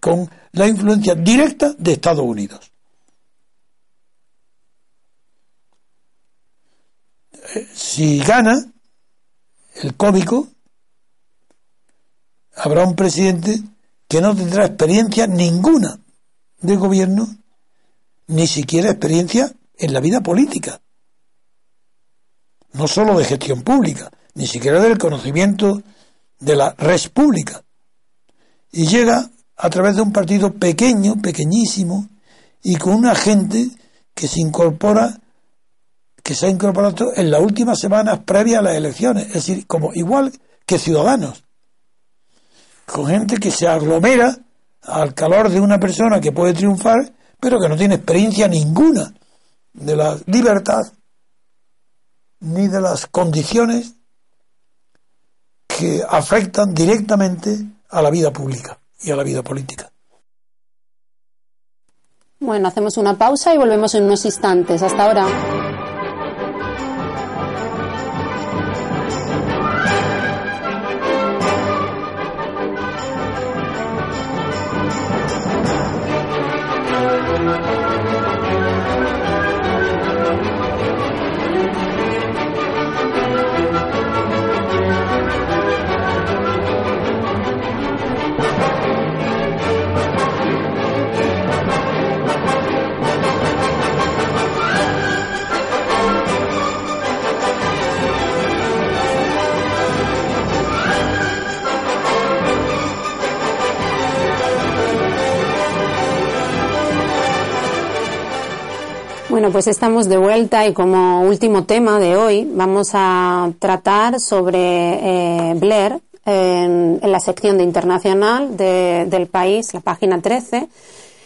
S3: con la influencia directa de Estados Unidos. Si gana el cómico, habrá un presidente que no tendrá experiencia ninguna de gobierno, ni siquiera experiencia en la vida política, no solo de gestión pública, ni siquiera del conocimiento de la res pública. Y llega a través de un partido pequeño, pequeñísimo, y con una gente que se incorpora, que se ha incorporado en las últimas semanas previas a las elecciones, es decir, como igual que ciudadanos, con gente que se aglomera al calor de una persona que puede triunfar, pero que no tiene experiencia ninguna de la libertad ni de las condiciones que afectan directamente a la vida pública y a la vida política.
S1: Bueno, hacemos una pausa y volvemos en unos instantes. Hasta ahora. Bueno, pues estamos de vuelta y como último tema de hoy vamos a tratar sobre eh, Blair en, la sección de internacional del país, la página 13,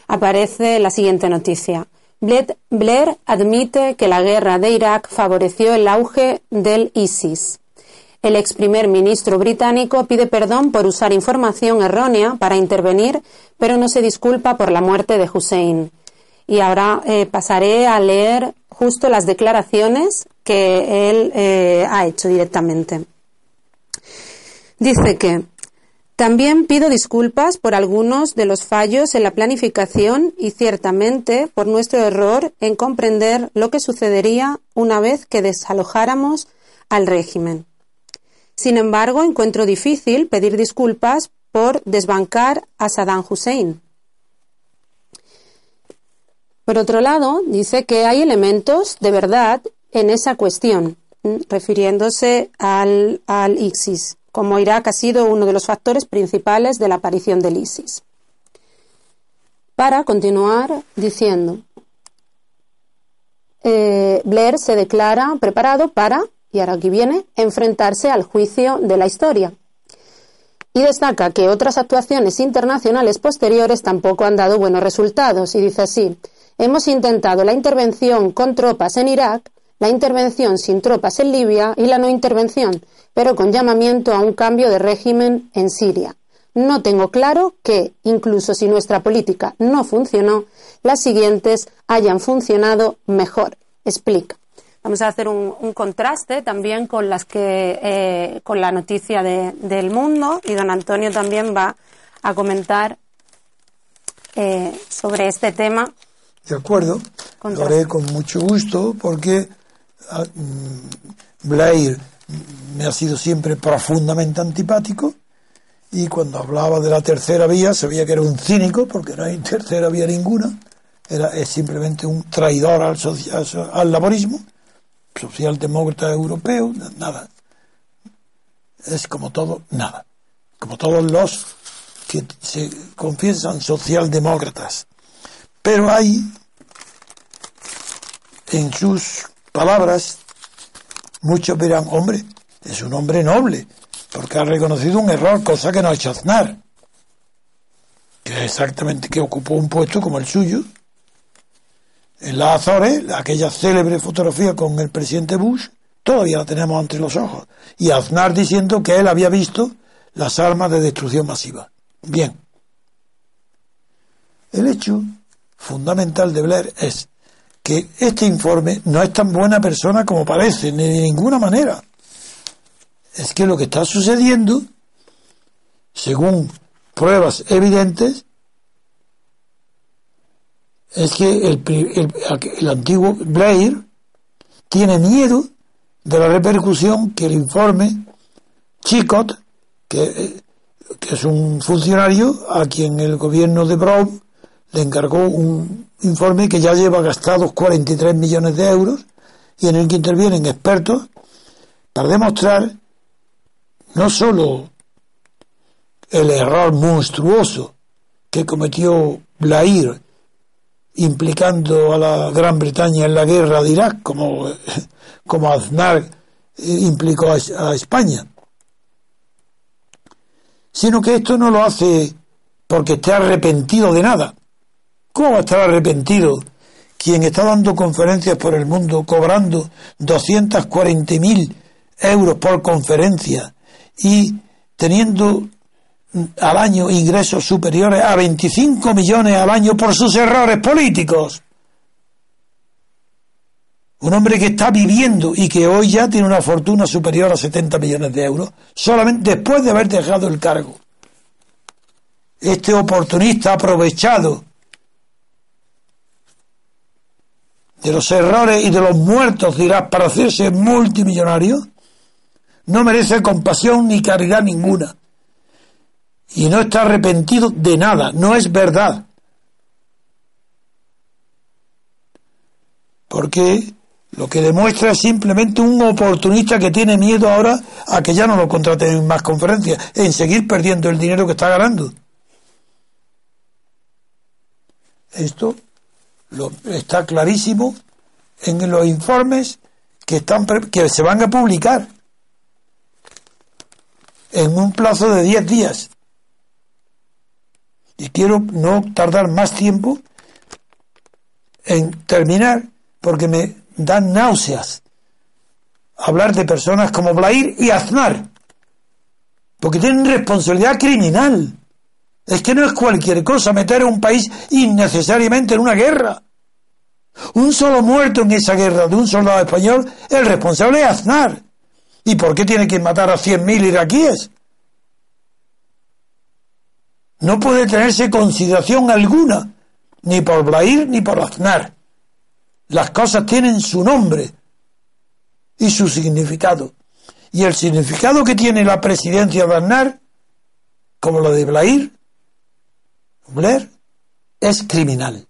S1: aparece la siguiente noticia. Blair admite que la guerra de Irak favoreció el auge del ISIS. El ex primer ministro británico pide perdón por usar información errónea para intervenir, pero no se disculpa por la muerte de Hussein y ahora eh, pasaré a leer justo las declaraciones que él eh, ha hecho directamente. Dice que también pido disculpas por algunos de los fallos en la planificación y ciertamente por nuestro error en comprender lo que sucedería una vez que desalojáramos al régimen. Sin embargo, encuentro difícil pedir disculpas por desbancar a Saddam Hussein Por otro lado, dice que hay elementos de verdad en esa cuestión, refiriéndose al, al ISIS, como Irak ha sido uno de los factores principales de la aparición del ISIS. Para continuar diciendo, eh, Blair se declara preparado para, y ahora aquí viene, enfrentarse al juicio de la historia. Y destaca que otras actuaciones internacionales posteriores tampoco han dado buenos resultados. Y dice así, hemos intentado la intervención con tropas en Irak, la intervención sin tropas en Libia y la no intervención, pero con llamamiento a un cambio de régimen en Siria. No tengo claro que, incluso si nuestra política no funcionó, las siguientes hayan funcionado mejor. Explica. Vamos a hacer un, contraste también con las que eh, con la noticia del mundo y don Antonio también va a comentar eh, sobre este tema.
S3: De acuerdo, lo haré con mucho gusto porque ah, mm, Blair me ha sido siempre profundamente antipático y cuando hablaba de la tercera vía se veía que era un cínico porque no hay tercera vía ninguna, era, es simplemente un traidor al, al laborismo socialdemócrata europeo, nada. Es como todo, nada. Como todos los que se confiesan socialdemócratas. Pero hay en sus palabras, muchos verán, hombre, es un hombre noble, porque ha reconocido un error, cosa que no hecho Aznar, que es exactamente que ocupó un puesto como el suyo, en las Azores, aquella célebre fotografía con el presidente Bush, todavía la tenemos entre los ojos. Y Aznar diciendo que él había visto las armas de destrucción masiva. Bien. El hecho fundamental de Blair es que este informe no es tan buena persona como parece, ni de ninguna manera. Es que lo que está sucediendo, según pruebas evidentes, es que el, antiguo Blair tiene miedo de la repercusión que el informe Chicot, que, que, es un funcionario a quien el gobierno de Brown le encargó un informe que ya lleva gastados 43 millones de euros y en el que intervienen expertos para demostrar no solo el error monstruoso que cometió Blair implicando a la Gran Bretaña en la guerra de Irak, como, como Aznar implicó a, España. Sino que esto no lo hace porque esté arrepentido de nada. ¿Cómo va a estar arrepentido quien está dando conferencias por el mundo cobrando 240.000 euros por conferencia y teniendo al año ingresos superiores a 25 millones al año por sus errores políticos. Un hombre que está viviendo y que hoy ya tiene una fortuna superior a 70 millones de euros, solamente después de haber dejado el cargo. Este oportunista aprovechado de los errores y de los muertos, dirás, para hacerse multimillonario, no merece compasión ni caridad ninguna y no está arrepentido de nada, no es verdad. Porque lo que demuestra es simplemente un oportunista que tiene miedo ahora a que ya no lo contraten en más conferencias, en seguir perdiendo el dinero que está ganando. Esto lo, está clarísimo en los informes que, están, que se van a publicar en un plazo de 10 días. Y quiero no tardar más tiempo en terminar porque me dan náuseas hablar de personas como Blair y Aznar, porque tienen responsabilidad criminal. Es que no es cualquier cosa meter a un país innecesariamente en una guerra. Un solo muerto en esa guerra de un soldado español, el responsable es Aznar. ¿Y por qué tiene que matar a 100.000 iraquíes? no puede tenerse consideración alguna, ni por Blair ni por Aznar. Las cosas tienen su nombre y su significado. Y el significado que tiene la presidencia de Aznar, como lo de Blair, Blair, es criminal.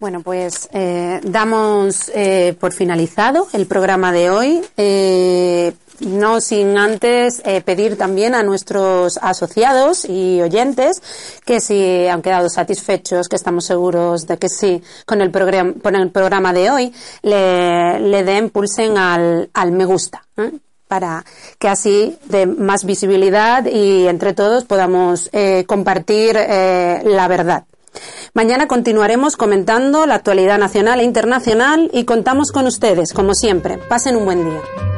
S1: Bueno, pues eh, damos eh, por finalizado el programa de hoy. Eh, no sin antes pedir también a nuestros asociados y oyentes que si han quedado satisfechos, que estamos seguros de que sí, con el, con el programa de hoy, le, le den, pulsen al, al me gusta. Para que así de más visibilidad y entre todos podamos eh, compartir eh, la verdad. Mañana continuaremos comentando la actualidad nacional e internacional y contamos con ustedes, como siempre. Pasen un buen día.